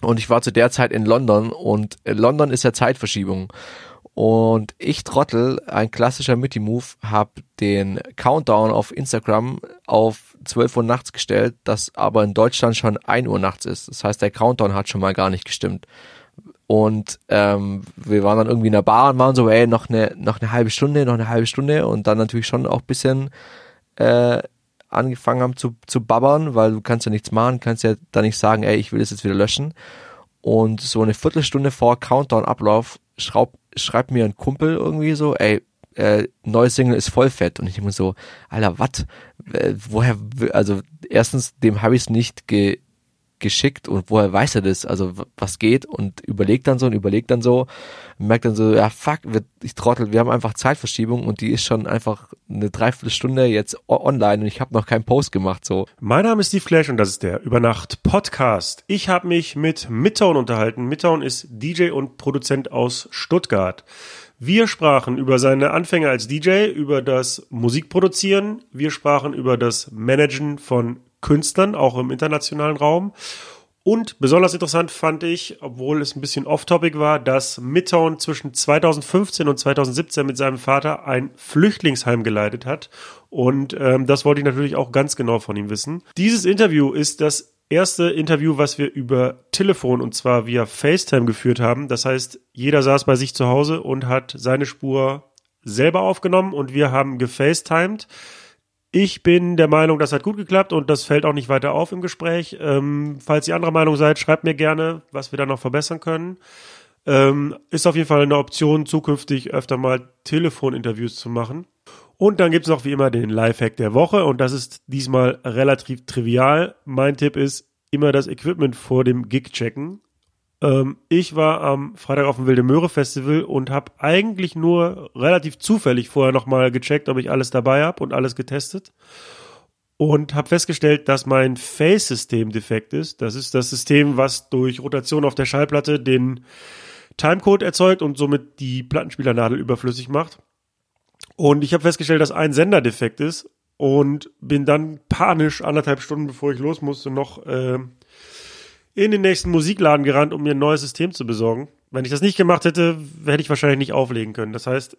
Und ich war zu der Zeit in London und London ist ja Zeitverschiebung. Und ich Trottel, ein klassischer Mitty-Move, habe den Countdown auf Instagram auf 12 Uhr nachts gestellt, das aber in Deutschland schon 1 Uhr nachts ist. Das heißt, der Countdown hat schon mal gar nicht gestimmt. Und ähm, wir waren dann irgendwie in der Bar und waren so, ey, noch eine, noch eine halbe Stunde, noch eine halbe Stunde und dann natürlich schon auch bisschen äh, angefangen haben zu, zu babbern, weil du kannst ja nichts machen, kannst ja da nicht sagen, ey, ich will das jetzt wieder löschen. Und so eine Viertelstunde vor Countdown-Ablauf schraub, schreibt mir ein Kumpel irgendwie so, ey, äh, neues Single ist voll fett. Und ich mir so, Alter, was? Äh, woher, also erstens, dem habe ich es nicht ge geschickt und woher weiß er das? Also was geht? Und überlegt dann so und überlegt dann so, merkt dann so, ja fuck, ich trottel, wir haben einfach Zeitverschiebung und die ist schon einfach eine Dreiviertelstunde jetzt online und ich habe noch keinen Post gemacht so. Mein Name ist Steve Flash und das ist der Übernacht Podcast. Ich habe mich mit Midtown unterhalten. Midtown ist DJ und Produzent aus Stuttgart. Wir sprachen über seine Anfänge als DJ, über das Musikproduzieren. Wir sprachen über das Managen von Künstlern, auch im internationalen Raum. Und besonders interessant fand ich, obwohl es ein bisschen off-topic war, dass Midtown zwischen 2015 und 2017 mit seinem Vater ein Flüchtlingsheim geleitet hat. Und ähm, das wollte ich natürlich auch ganz genau von ihm wissen. Dieses Interview ist das erste Interview, was wir über Telefon und zwar via FaceTime geführt haben. Das heißt, jeder saß bei sich zu Hause und hat seine Spur selber aufgenommen und wir haben gefacetimed. Ich bin der Meinung, das hat gut geklappt und das fällt auch nicht weiter auf im Gespräch. Ähm, falls ihr anderer Meinung seid, schreibt mir gerne, was wir da noch verbessern können. Ähm, ist auf jeden Fall eine Option, zukünftig öfter mal Telefoninterviews zu machen. Und dann gibt es noch wie immer den Lifehack der Woche und das ist diesmal relativ trivial. Mein Tipp ist, immer das Equipment vor dem Gig checken. Ähm, ich war am Freitag auf dem Wilde Möhre Festival und habe eigentlich nur relativ zufällig vorher nochmal gecheckt, ob ich alles dabei habe und alles getestet. Und habe festgestellt, dass mein Face-System defekt ist. Das ist das System, was durch Rotation auf der Schallplatte den Timecode erzeugt und somit die Plattenspielernadel überflüssig macht. Und ich habe festgestellt, dass ein Sender defekt ist und bin dann panisch anderthalb Stunden bevor ich los musste noch äh, in den nächsten Musikladen gerannt, um mir ein neues System zu besorgen. Wenn ich das nicht gemacht hätte, hätte ich wahrscheinlich nicht auflegen können. Das heißt,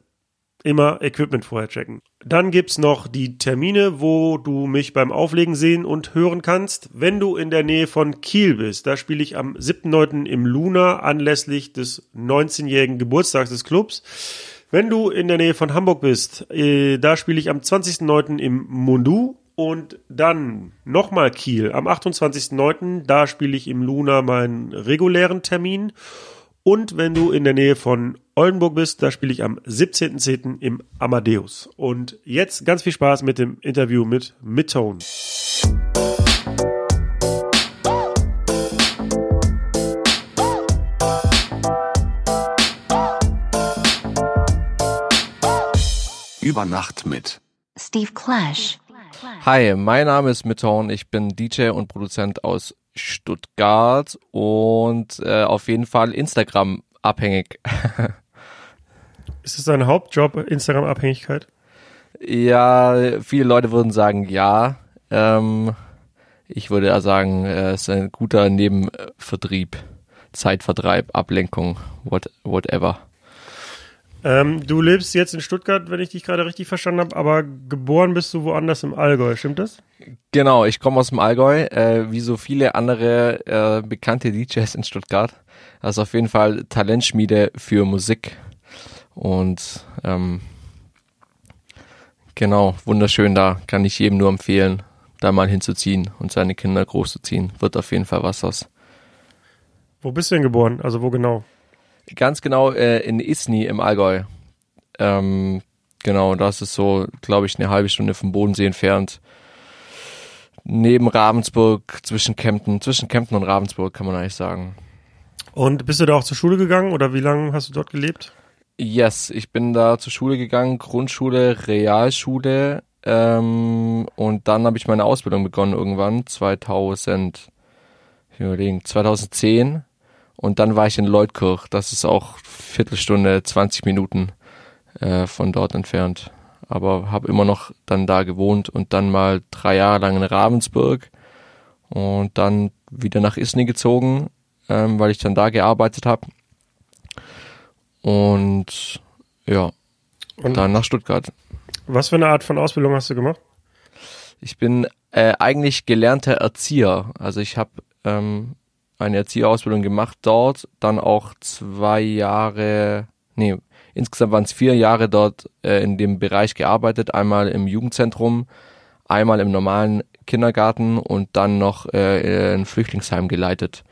immer Equipment vorher checken. Dann gibt's noch die Termine, wo du mich beim Auflegen sehen und hören kannst. Wenn du in der Nähe von Kiel bist, da spiele ich am 7.9. im Luna anlässlich des 19-jährigen Geburtstags des Clubs. Wenn du in der Nähe von Hamburg bist, äh, da spiele ich am 20.09. im Mundu und dann nochmal Kiel am 28.09. Da spiele ich im Luna meinen regulären Termin. Und wenn du in der Nähe von Oldenburg bist, da spiele ich am 17.10. im Amadeus. Und jetzt ganz viel Spaß mit dem Interview mit Midtone. Über Nacht mit Steve Clash. Hi, mein Name ist Mitton, ich bin DJ und Produzent aus Stuttgart und äh, auf jeden Fall Instagram abhängig. Ist es dein Hauptjob, Instagram-Abhängigkeit? Ja, viele Leute würden sagen ja. Ähm, ich würde ja sagen, äh, es ist ein guter Nebenvertrieb, Zeitvertreib, Ablenkung, what, whatever. Ähm, du lebst jetzt in Stuttgart, wenn ich dich gerade richtig verstanden habe, aber geboren bist du woanders im Allgäu, stimmt das? Genau, ich komme aus dem Allgäu, äh, wie so viele andere äh, bekannte DJs in Stuttgart. Also auf jeden Fall Talentschmiede für Musik. Und ähm, genau, wunderschön da, kann ich jedem nur empfehlen, da mal hinzuziehen und seine Kinder großzuziehen. Wird auf jeden Fall was aus. Wo bist du denn geboren? Also wo genau? Ganz genau äh, in Isny im Allgäu. Ähm, genau, das ist so, glaube ich, eine halbe Stunde vom Bodensee entfernt. Neben Ravensburg, zwischen Kempten, zwischen Kempten und Ravensburg kann man eigentlich sagen. Und bist du da auch zur Schule gegangen oder wie lange hast du dort gelebt? Yes, ich bin da zur Schule gegangen, Grundschule, Realschule ähm, und dann habe ich meine Ausbildung begonnen irgendwann 2000, ich überlegen, 2010 und dann war ich in Leutkirch. Das ist auch Viertelstunde, 20 Minuten äh, von dort entfernt. Aber habe immer noch dann da gewohnt und dann mal drei Jahre lang in Ravensburg und dann wieder nach Isny gezogen. ähm, weil ich dann da gearbeitet habe. Und ja, Und dann nach Stuttgart. was für eine Art von Ausbildung hast du gemacht? Ich bin äh, eigentlich gelernter Erzieher. Also ich habe ähm, eine Erzieherausbildung gemacht dort, dann auch zwei Jahre, nee, insgesamt waren es vier Jahre dort äh, in dem Bereich gearbeitet. Einmal im Jugendzentrum, einmal im normalen Kindergarten und dann noch äh, ein Flüchtlingsheim geleitet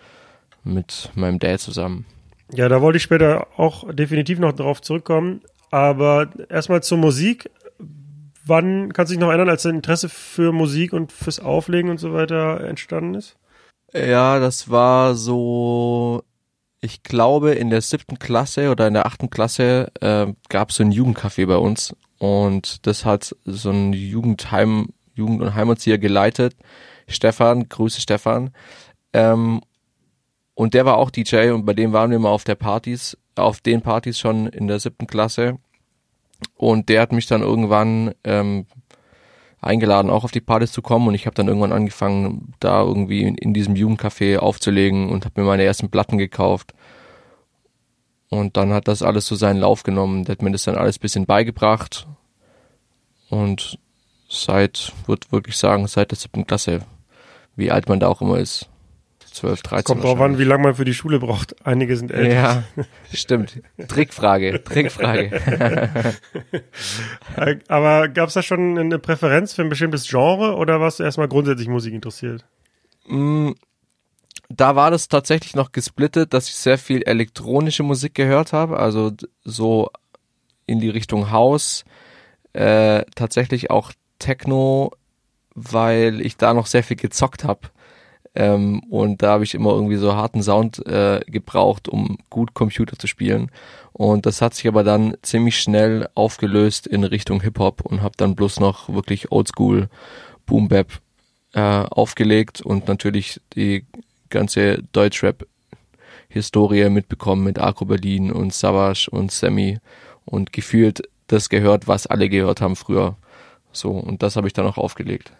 mit meinem Dad zusammen. Ja, da wollte ich später auch definitiv noch drauf zurückkommen. Aber erstmal zur Musik. Wann kannst du dich noch erinnern, als dein Interesse für Musik und fürs Auflegen und so weiter entstanden ist? Ja, das war so, ich glaube, in der siebten Klasse oder in der achten Klasse äh, gab es so ein Jugendcafé bei uns und das hat so ein Jugendheim, Jugend- und Heimerzieher geleitet. Stefan, Grüße Stefan. Ähm, und der war auch DJ und bei dem waren wir mal auf der Partys, auf den Partys schon in der siebten Klasse. Und der hat mich dann irgendwann ähm, eingeladen, auch auf die Partys zu kommen und ich habe dann irgendwann angefangen, da irgendwie in, in diesem Jugendcafé aufzulegen und habe mir meine ersten Platten gekauft. Und dann hat das alles so seinen Lauf genommen. Der hat mir das dann alles bisschen beigebracht. Und seit, würde wirklich sagen, seit der siebten Klasse, wie alt man da auch immer ist. 12, 13. Kommt drauf an, wie lange man für die Schule braucht. Einige sind älter. Ja, stimmt. Trickfrage, Trickfrage. Aber gab es da schon eine Präferenz für ein bestimmtes Genre oder warst du erstmal grundsätzlich Musik interessiert? Mm, da war das tatsächlich noch gesplittet, dass ich sehr viel elektronische Musik gehört habe, also so in die Richtung House, äh, tatsächlich auch Techno, weil ich da noch sehr viel gezockt habe. Ähm, und da habe ich immer irgendwie so harten Sound äh, gebraucht, um gut Computer zu spielen. Und das hat sich aber dann ziemlich schnell aufgelöst in Richtung Hip-Hop und habe dann bloß noch wirklich Oldschool Boom Bap äh, aufgelegt und natürlich die ganze Deutschrap-Historie mitbekommen mit Arco Berlin und Savage und Sammy und gefühlt das gehört, was alle gehört haben früher. So, und das habe ich dann auch aufgelegt.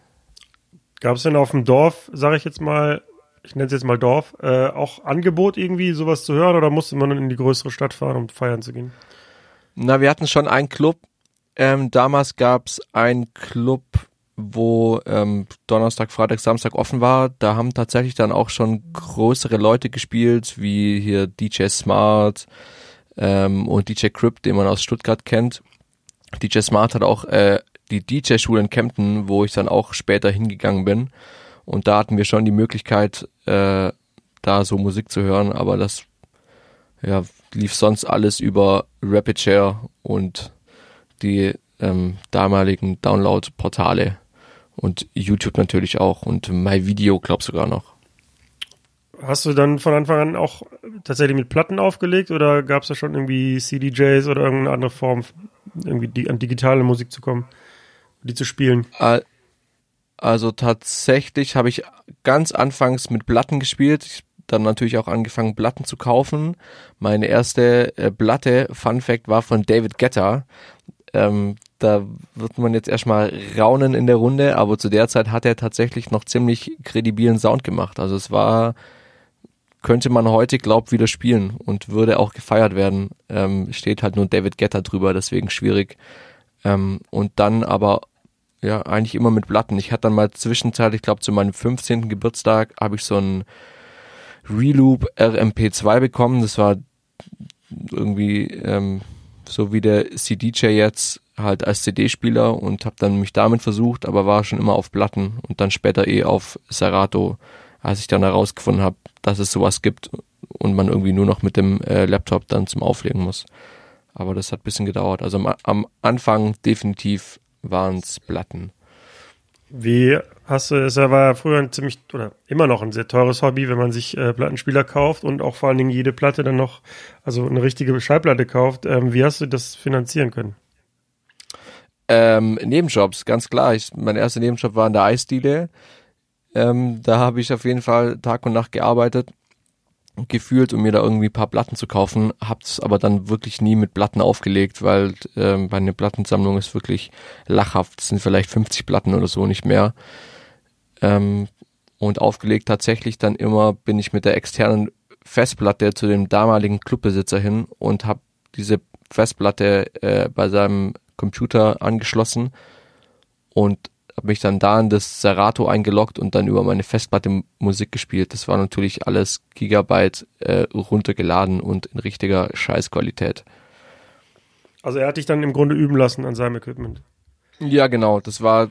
Gab es denn auf dem Dorf, sage ich jetzt mal, ich nenne es jetzt mal Dorf, äh, auch Angebot irgendwie sowas zu hören oder musste man dann in die größere Stadt fahren, um feiern zu gehen? Na, wir hatten schon einen Club. Ähm, damals gab's einen Club, wo ähm, Donnerstag, Freitag, Samstag offen war. Da haben tatsächlich dann auch schon größere Leute gespielt, wie hier DJ Smart ähm, und DJ Crypt, den man aus Stuttgart kennt. DJ Smart hat auch äh, die DJ-Schule in Kempten, wo ich dann auch später hingegangen bin. Und da hatten wir schon die Möglichkeit, äh, da so Musik zu hören, aber das ja, lief sonst alles über Rapid Share und die ähm, damaligen Download-Portale und YouTube natürlich auch und MyVideo, glaub sogar noch. Hast du dann von Anfang an auch tatsächlich mit Platten aufgelegt oder gab es da schon irgendwie CDJs oder irgendeine andere Form, irgendwie an digitale Musik zu kommen, die zu spielen? Al- Also tatsächlich habe ich ganz anfangs mit Platten gespielt. Ich dann natürlich auch angefangen, Platten zu kaufen. Meine erste äh, Platte, Fun Fact, war von David Guetta. Ähm, da wird man jetzt erstmal raunen in der Runde, aber zu der Zeit hat er tatsächlich noch ziemlich kredibilen Sound gemacht. Also es war, könnte man heute glaubt wieder spielen und würde auch gefeiert werden. Ähm, steht halt nur David Guetta drüber, deswegen schwierig. Ähm, und dann aber ja, eigentlich immer mit Platten. Ich hatte dann mal zwischenzeitlich, ich glaube zu meinem 15. Geburtstag, habe ich so einen Reloop RMP2 bekommen. Das war irgendwie ähm, so wie der CDJ jetzt halt als CD-Spieler und habe dann mich damit versucht, aber war schon immer auf Platten und dann später eh auf Serato, als ich dann herausgefunden habe, dass es sowas gibt und man irgendwie nur noch mit dem äh, Laptop dann zum Auflegen muss. Aber das hat bisschen gedauert. Also am, am Anfang definitiv waren es Platten. Wie hast du, es war ja früher ein ziemlich, oder immer noch ein sehr teures Hobby, wenn man sich äh, Plattenspieler kauft und auch vor allen Dingen jede Platte dann noch, also eine richtige Schallplatte kauft. Ähm, wie hast du das finanzieren können? Ähm, Nebenjobs, ganz klar. Ich, mein erster Nebenjob war in der Eisdiele. Ähm, da habe ich auf jeden Fall Tag und Nacht gearbeitet, gefühlt, um mir da irgendwie ein paar Platten zu kaufen. Hab's aber dann wirklich nie mit Platten aufgelegt, weil ähm, meine Plattensammlung ist wirklich lachhaft. Es sind vielleicht 50 Platten oder so, nicht mehr. Ähm, und aufgelegt tatsächlich dann immer bin ich mit der externen Festplatte zu dem damaligen Clubbesitzer hin und habe diese Festplatte äh, bei seinem Computer angeschlossen und habe mich dann da in das Serato eingeloggt und dann über meine Festplatte Musik gespielt. Das war natürlich alles Gigabyte äh, runtergeladen und in richtiger Scheißqualität. Also er hat dich dann im Grunde üben lassen an seinem Equipment. Ja, genau. Das war,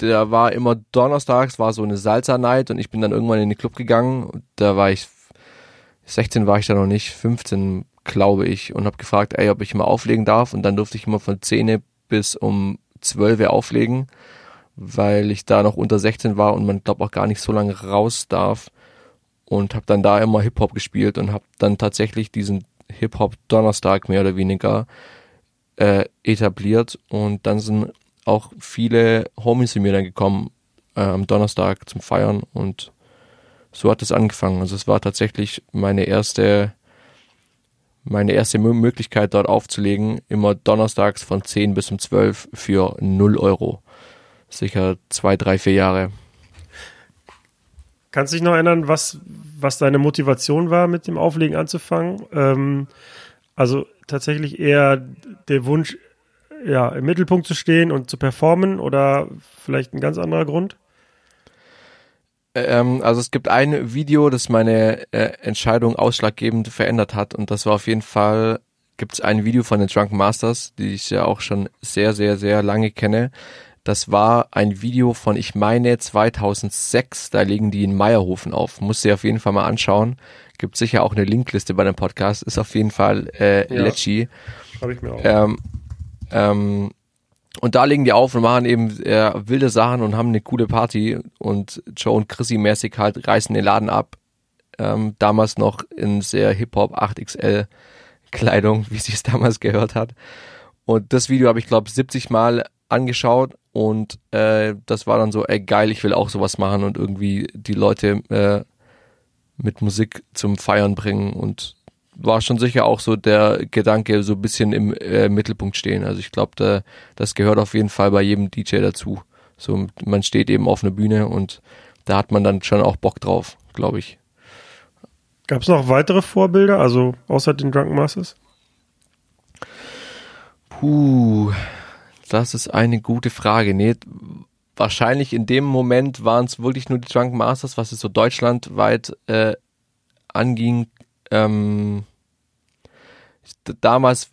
der war immer donnerstags, war so eine Salsa-Night und ich bin dann irgendwann in den Club gegangen. Da war ich, 16 war ich da noch nicht, 15 glaube ich und habe gefragt, ey, ob ich mal auflegen darf und dann durfte ich immer von 10 bis um 12 auflegen weil ich da noch unter 16 war und man glaube auch gar nicht so lange raus darf. Und habe dann da immer Hip Hop gespielt und habe dann tatsächlich diesen Hip Hop Donnerstag mehr oder weniger äh, etabliert. Und dann sind auch viele Homies zu mir dann gekommen äh, am Donnerstag zum Feiern. Und so hat es angefangen. Also es war tatsächlich meine erste meine erste Möglichkeit dort aufzulegen, immer donnerstags von 10 bis um 12 für 0 Euro sicher zwei, drei, vier Jahre. Kannst du dich noch erinnern, was, was deine Motivation war, mit dem Auflegen anzufangen? Ähm, also tatsächlich eher der Wunsch, ja, im Mittelpunkt zu stehen und zu performen oder vielleicht ein ganz anderer Grund? Ähm, also es gibt ein Video, das meine äh, Entscheidung ausschlaggebend verändert hat und das war auf jeden Fall, gibt es ein Video von den Drunken Masters, die ich ja auch schon sehr, sehr, sehr lange kenne. Das war ein Video von, ich meine, 2006. Da legen die in Meierhofen auf. Muss sie auf jeden Fall mal anschauen. Gibt sicher auch eine Linkliste bei dem Podcast. Ist auf jeden Fall äh, ja. Lecci. Hab ich mir auch. Ähm, ähm, und da legen die auf und machen eben äh, wilde Sachen und haben eine coole Party. Und Joe und Chrissy mäßig halt reißen den Laden ab. Ähm, damals noch in sehr Hip-Hop 8XL Kleidung, wie sie es damals gehört hat. Und das Video habe ich, glaube 70 Mal angeschaut und äh, das war dann so, ey geil, ich will auch sowas machen und irgendwie die Leute äh, mit Musik zum Feiern bringen und war schon sicher auch so der Gedanke, so ein bisschen im äh, Mittelpunkt stehen. Also ich glaube, da, das gehört auf jeden Fall bei jedem DJ dazu. So, man steht eben auf einer Bühne und da hat man dann schon auch Bock drauf, glaube ich. Gab es noch weitere Vorbilder, also außer den Drunken Masters? Puh, das ist eine gute Frage. Nee, wahrscheinlich in dem Moment waren es wirklich nur die Drunken Masters, was es so deutschlandweit äh, anging. Ähm, damals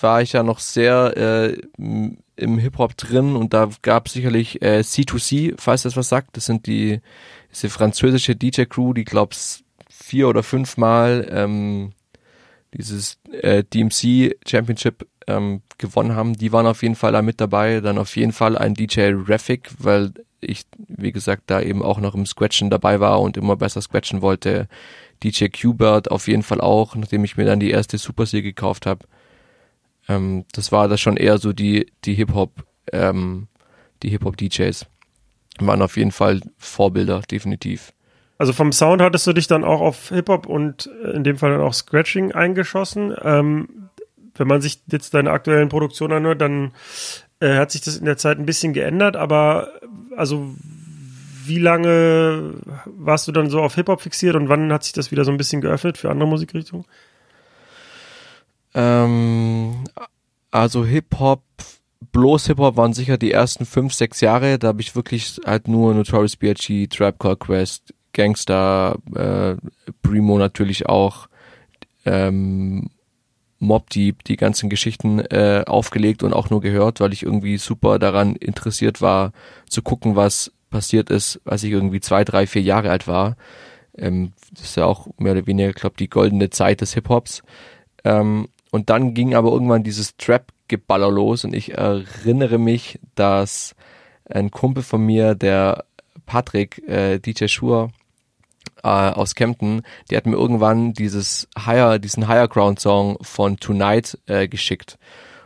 war ich ja noch sehr äh, im Hip-Hop drin und da gab es sicherlich äh, C2C, falls das was sagt. Das sind die diese französische DJ-Crew, die glaub's vier oder fünfmal ähm, dieses äh, DMC Championship ähm, gewonnen haben, die waren auf jeden Fall da mit dabei. Dann auf jeden Fall ein DJ Raffic, weil ich, wie gesagt, da eben auch noch im Scratchen dabei war und immer besser scratchen wollte. DJ Qbert auf jeden Fall auch, nachdem ich mir dann die erste Super C gekauft habe. Ähm, das war das schon eher so die, die Hip-Hop, ähm, die Hip-Hop-DJs. Waren auf jeden Fall Vorbilder, definitiv. Also vom Sound hattest du dich dann auch auf Hip-Hop und in dem Fall dann auch Scratching eingeschossen. Ähm, wenn man sich jetzt deine aktuellen Produktionen anhört, dann äh, hat sich das in der Zeit ein bisschen geändert, aber also wie lange warst du dann so auf Hip-Hop fixiert und wann hat sich das wieder so ein bisschen geöffnet für andere Musikrichtungen? Ähm, also Hip-Hop, bloß Hip-Hop waren sicher die ersten fünf, sechs Jahre. Da habe ich wirklich halt nur Notorious B.I.G., Trap Call Quest, Gangster, äh, Primo natürlich auch, ähm, Mob Deep, die ganzen Geschichten äh, aufgelegt und auch nur gehört, weil ich irgendwie super daran interessiert war, zu gucken, was passiert ist, als ich irgendwie zwei, drei, vier Jahre alt war. Ähm, das ist ja auch mehr oder weniger, glaube die goldene Zeit des Hip-Hops. Ähm, und dann ging aber irgendwann dieses Trap-Geballer los und ich erinnere mich, dass ein Kumpel von mir, der Patrick, äh, DJ Schur, äh, aus Kempten, die hat mir irgendwann dieses Higher, diesen Higher Ground Song von Tonight äh, geschickt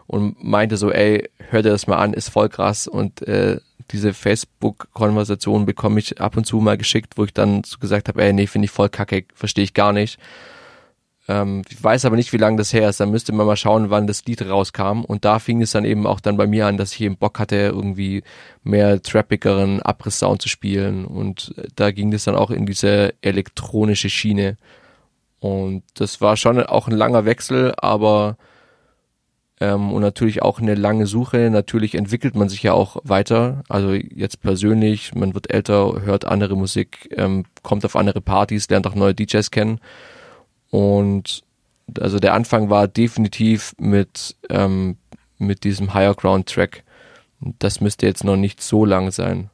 und meinte so, ey, hör dir das mal an, ist voll krass und äh, diese Facebook-Konversation bekomme ich ab und zu mal geschickt, wo ich dann so gesagt habe, ey, nee, finde ich voll kacke, verstehe ich gar nicht. Ähm, ich weiß aber nicht, wie lange das her ist. Dann müsste man mal schauen, wann das Lied rauskam. Und da fing es dann eben auch dann bei mir an, dass ich eben Bock hatte, irgendwie mehr trappigeren Abriss-Sound zu spielen. Und äh, da ging das dann auch in diese elektronische Schiene. Und das war schon auch ein langer Wechsel, aber ähm, und natürlich auch eine lange Suche. Natürlich entwickelt man sich ja auch weiter. Also jetzt persönlich, man wird älter, hört andere Musik, ähm, kommt auf andere Partys, lernt auch neue DJs kennen. Und also der Anfang war definitiv mit, ähm, mit diesem Higher Ground Track. Das müsste jetzt noch nicht so lang sein.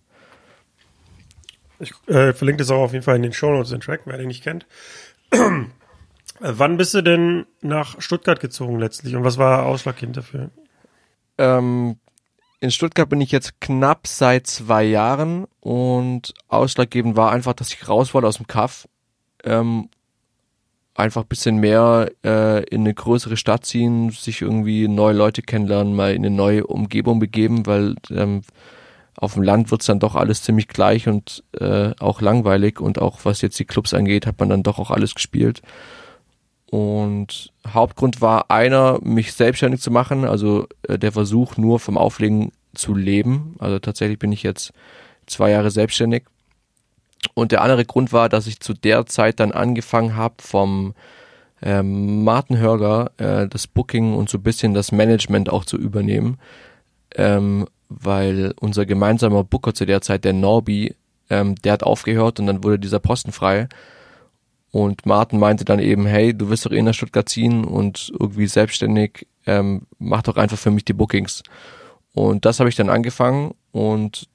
Ich äh, verlinke das auch auf jeden Fall in den Show Notes den Track, wer den nicht kennt. Äh, wann bist du denn nach Stuttgart gezogen letztlich und was war ausschlaggebend dafür? Ähm, in Stuttgart bin ich jetzt knapp seit zwei Jahren und ausschlaggebend war einfach, dass ich raus wollte aus dem Kaff. Ähm, einfach bisschen mehr äh, in eine größere Stadt ziehen, sich irgendwie neue Leute kennenlernen, mal in eine neue Umgebung begeben, weil ähm, auf dem Land wird's dann doch alles ziemlich gleich und äh, auch langweilig und auch was jetzt die Clubs angeht, hat man dann doch auch alles gespielt. Und Hauptgrund war einer, mich selbstständig zu machen, also äh, der Versuch nur vom Auflegen zu leben. Also tatsächlich bin ich jetzt zwei Jahre selbstständig. Und der andere Grund war, dass ich zu der Zeit dann angefangen habe vom ähm, Martin Hörger äh, das Booking und so ein bisschen das Management auch zu übernehmen, ähm, weil unser gemeinsamer Booker zu der Zeit, der Norby, ähm, der hat aufgehört und dann wurde dieser Posten frei und Martin meinte dann eben, hey, du wirst doch eh nach Stuttgart ziehen und irgendwie selbstständig, ähm, mach doch einfach für mich die Bookings. Und das habe ich dann angefangen und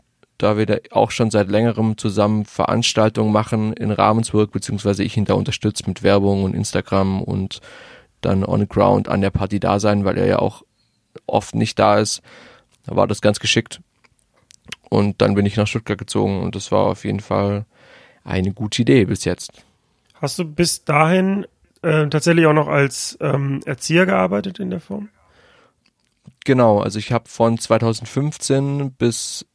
da wir da auch schon seit längerem zusammen Veranstaltungen machen in Ravensburg, beziehungsweise ich ihn da unterstützt mit Werbung und Instagram und dann on the ground an der Party da sein, weil er ja auch oft nicht da ist. Da war das ganz geschickt. Und dann bin ich nach Stuttgart gezogen und das war auf jeden Fall eine gute Idee bis jetzt. Hast du bis dahin äh, tatsächlich auch noch als ähm, Erzieher gearbeitet in der Form? Genau, also ich habe von 2015 bis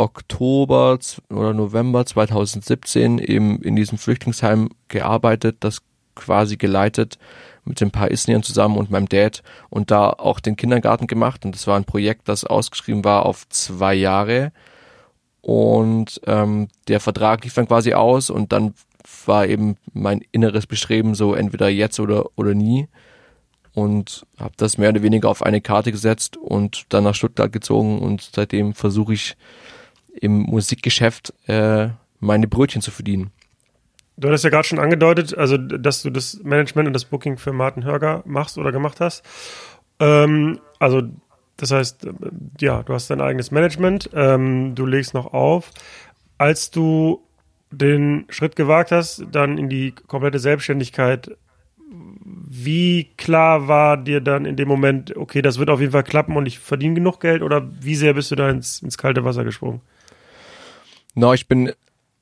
Oktober oder November 2017 eben in diesem Flüchtlingsheim gearbeitet, das quasi geleitet mit ein paar Isniern zusammen und meinem Dad und da auch den Kindergarten gemacht. Und das war ein Projekt, das ausgeschrieben war auf zwei Jahre. Und ähm, der Vertrag lief dann quasi aus und dann war eben mein inneres Bestreben so entweder jetzt oder oder nie. Und habe das mehr oder weniger auf eine Karte gesetzt und dann nach Stuttgart gezogen und seitdem versuche ich im Musikgeschäft äh, meine Brötchen zu verdienen. Du hattest ja gerade schon angedeutet, also dass du das Management und das Booking für Martin Hörger machst oder gemacht hast. Ähm, also das heißt, ja, du hast dein eigenes Management, ähm, du legst noch auf. Als du den Schritt gewagt hast, dann in die komplette Selbstständigkeit, wie klar war dir dann in dem Moment, okay, das wird auf jeden Fall klappen und ich verdiene genug Geld oder wie sehr bist du da ins, ins kalte Wasser gesprungen? No, ich bin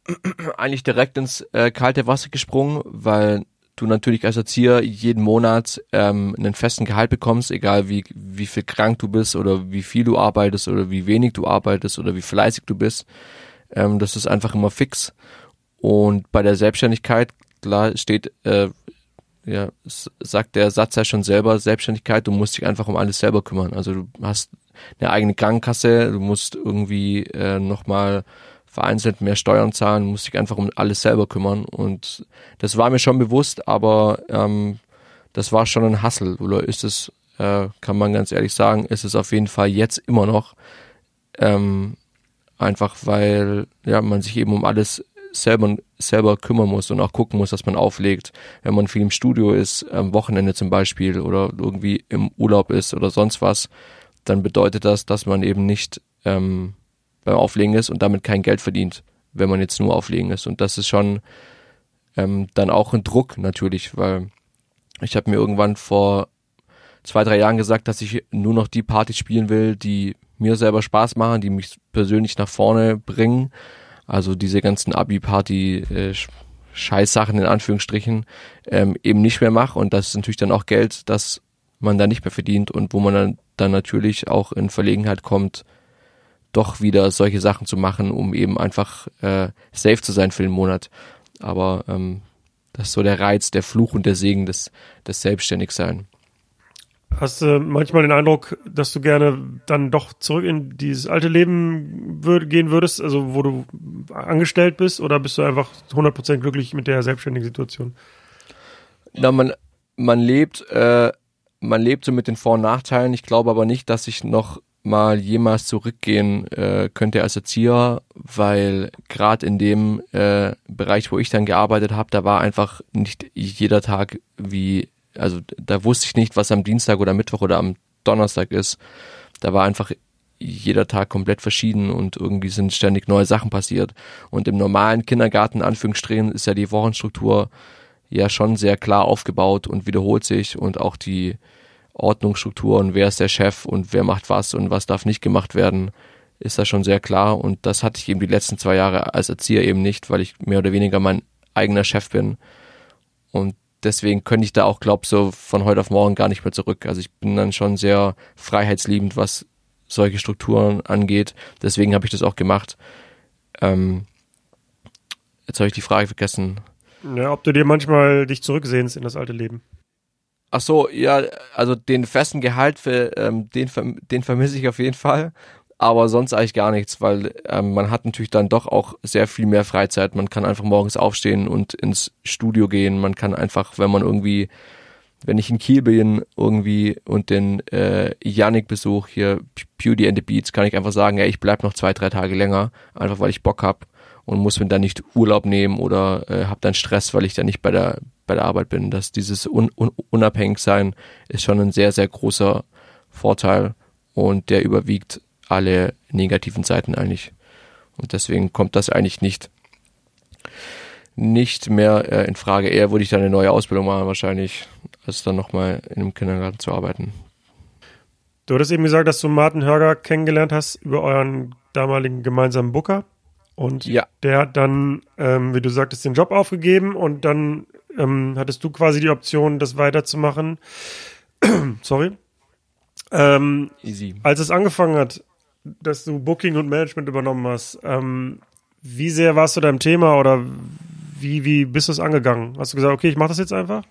eigentlich direkt ins äh, kalte Wasser gesprungen, weil du natürlich als Erzieher jeden Monat ähm, einen festen Gehalt bekommst, egal wie, wie viel krank du bist oder wie viel du arbeitest oder wie wenig du arbeitest oder wie fleißig du bist. Ähm, das ist einfach immer fix. Und bei der Selbstständigkeit, klar, steht, äh, ja, sagt der Satz ja schon selber, Selbstständigkeit, du musst dich einfach um alles selber kümmern. Also du hast eine eigene Krankenkasse, du musst irgendwie äh, nochmal vereinzelt mehr Steuern zahlen, musst dich einfach um alles selber kümmern. Und das war mir schon bewusst, aber ähm, das war schon ein Hassel, oder ist es, äh, kann man ganz ehrlich sagen, ist es auf jeden Fall jetzt immer noch. Ähm, einfach weil ja man sich eben um alles selber selber kümmern muss und auch gucken muss, dass man auflegt, wenn man viel im Studio ist, am Wochenende zum Beispiel oder irgendwie im Urlaub ist oder sonst was, dann bedeutet das, dass man eben nicht ähm, beim Auflegen ist und damit kein Geld verdient, wenn man jetzt nur auflegen ist. Und das ist schon ähm, dann auch ein Druck natürlich, weil ich habe mir irgendwann vor zwei, drei Jahren gesagt, dass ich nur noch die Partys spielen will, die mir selber Spaß machen, die mich persönlich nach vorne bringen. Also diese ganzen Abi-Party äh, Scheißsachen in Anführungsstrichen ähm, eben nicht mehr mache und das ist natürlich dann auch Geld, das man da nicht mehr verdient und wo man dann, dann natürlich auch in Verlegenheit kommt, doch wieder solche Sachen zu machen, um eben einfach äh, safe zu sein für den Monat. Aber ähm, das ist so der Reiz, der Fluch und der Segen des, des Selbstständigsein. Hast du manchmal den Eindruck, dass du gerne dann doch zurück in dieses alte Leben würd, gehen würdest, also wo du angestellt bist, oder bist du einfach 100% glücklich mit der selbstständigen Situation? Na, man, man lebt, äh, man lebt so mit den Vor- und Nachteilen. Ich glaube aber nicht, dass ich noch mal jemals zurückgehen äh, könnte als Erzieher, weil gerade in dem äh, Bereich, wo ich dann gearbeitet habe, da war einfach nicht jeder Tag wie, also da wusste ich nicht, was am Dienstag oder Mittwoch oder am Donnerstag ist. Da war einfach jeder Tag komplett verschieden und irgendwie sind ständig neue Sachen passiert. Und im normalen Kindergarten, Anführungsstrichen, ist ja die Wochenstruktur ja schon sehr klar aufgebaut und wiederholt sich und auch die Ordnungsstruktur und wer ist der Chef und wer macht was und was darf nicht gemacht werden, ist da schon sehr klar. Und das hatte ich eben die letzten zwei Jahre als Erzieher eben nicht, weil ich mehr oder weniger mein eigener Chef bin. Und deswegen könnte ich da auch, glaub so von heute auf morgen gar nicht mehr zurück. Also ich bin dann schon sehr freiheitsliebend, was solche Strukturen angeht. Deswegen habe ich das auch gemacht. Ähm, jetzt habe ich die Frage vergessen. Ja, ob du dir manchmal dich zurücksehnst in das alte Leben. Ach so, ja, also den festen Gehalt für ähm, den den vermisse ich auf jeden Fall, aber sonst eigentlich gar nichts, weil ähm, man hat natürlich dann doch auch sehr viel mehr Freizeit. Man kann einfach morgens aufstehen und ins Studio gehen. Man kann einfach, wenn man irgendwie wenn ich in Kiel bin irgendwie und den äh, Yannick besuche, hier Beauty and the Beats, kann ich einfach sagen, ja, ich bleib noch zwei, drei Tage länger, einfach weil ich Bock hab und muss mir dann nicht Urlaub nehmen oder äh, hab dann Stress, weil ich dann nicht bei der bei der Arbeit bin. Dass dieses un, un, unabhängig sein ist schon ein sehr, sehr großer Vorteil und der überwiegt alle negativen Seiten eigentlich. Und deswegen kommt das eigentlich nicht nicht mehr äh, in Frage. Eher würde ich dann eine neue Ausbildung machen wahrscheinlich, als dann nochmal in einem Kindergarten zu arbeiten. Du hattest eben gesagt, dass du Martin Hörger kennengelernt hast über euren damaligen gemeinsamen Booker. Und ja. der hat dann, ähm, wie du sagtest, den Job aufgegeben und dann ähm, hattest du quasi die Option, das weiterzumachen. Sorry. Ähm, Easy. Als es angefangen hat, dass du Booking und Management übernommen hast, ähm, wie sehr warst du da im Thema oder wie, wie bist du es angegangen? Hast du gesagt, okay, ich mache das jetzt einfach?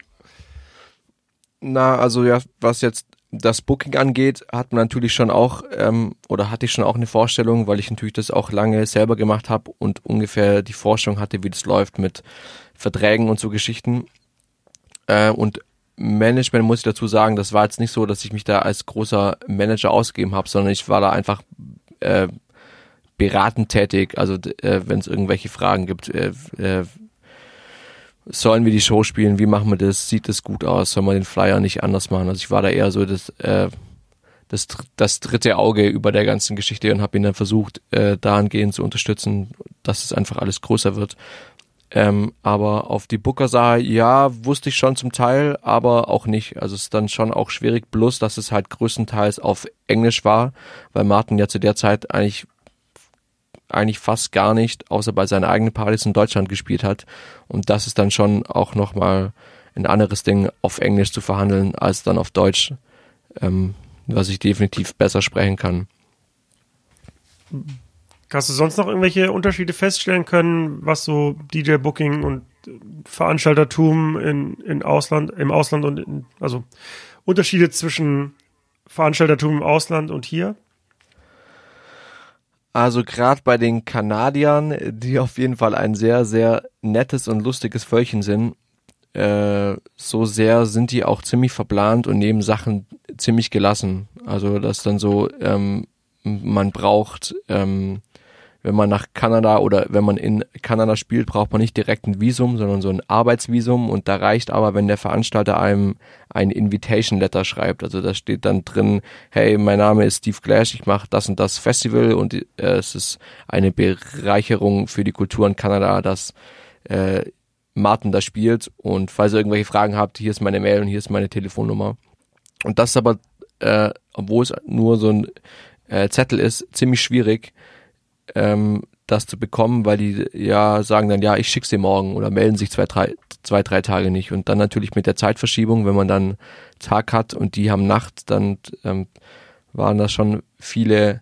Na, also ja, was jetzt das Booking angeht, hat man natürlich schon auch, ähm, oder hatte ich schon auch eine Vorstellung, weil ich natürlich das auch lange selber gemacht habe und ungefähr die Forschung hatte, wie das läuft mit Verträgen und so Geschichten. Äh, und Management muss ich dazu sagen, das war jetzt nicht so, dass ich mich da als großer Manager ausgegeben habe, sondern ich war da einfach äh, beratend tätig. Also äh, wenn es irgendwelche Fragen gibt, äh, äh, sollen wir die Show spielen, wie machen wir das, sieht das gut aus, soll man den Flyer nicht anders machen. Also ich war da eher so das, äh, das, das dritte Auge über der ganzen Geschichte und habe ihn dann versucht, äh, dahingehend zu unterstützen, dass es einfach alles größer wird. Ähm, aber auf die Booker sah, ja, wusste ich schon zum Teil, aber auch nicht. Also es ist dann schon auch schwierig, bloß dass es halt größtenteils auf Englisch war, weil Martin ja zu der Zeit eigentlich eigentlich fast gar nicht, außer bei seinen eigenen Partys in Deutschland gespielt hat. Und das ist dann schon auch nochmal ein anderes Ding, auf Englisch zu verhandeln, als dann auf Deutsch, ähm, was ich definitiv besser sprechen kann. Hast du sonst noch irgendwelche Unterschiede feststellen können, was so DJ-Booking und Veranstaltertum in, in Ausland, im Ausland und in, also Unterschiede zwischen Veranstaltertum im Ausland und hier? Also gerade bei den Kanadiern, die auf jeden Fall ein sehr, sehr nettes und lustiges Völkchen sind, äh, so sehr sind die auch ziemlich verplant und nehmen Sachen ziemlich gelassen. Also dass dann so, ähm, man braucht ähm, wenn man nach Kanada oder wenn man in Kanada spielt, braucht man nicht direkt ein Visum, sondern so ein Arbeitsvisum und da reicht aber, wenn der Veranstalter einem ein Invitation Letter schreibt. Also da steht dann drin, hey, mein Name ist Steve Glash, ich mache das und das Festival und äh, es ist eine Bereicherung für die Kultur in Kanada, dass äh, Martin da spielt und falls ihr irgendwelche Fragen habt, hier ist meine Mail und hier ist meine Telefonnummer. Und das ist aber, äh, obwohl es nur so ein äh, Zettel ist, ziemlich schwierig, ähm, das zu bekommen, weil die ja sagen dann, ja, ich schick's dir morgen oder melden sich zwei, drei, zwei, drei Tage nicht. Und dann natürlich mit der Zeitverschiebung, wenn man dann Tag hat und die haben Nacht, dann ähm, waren das schon viele,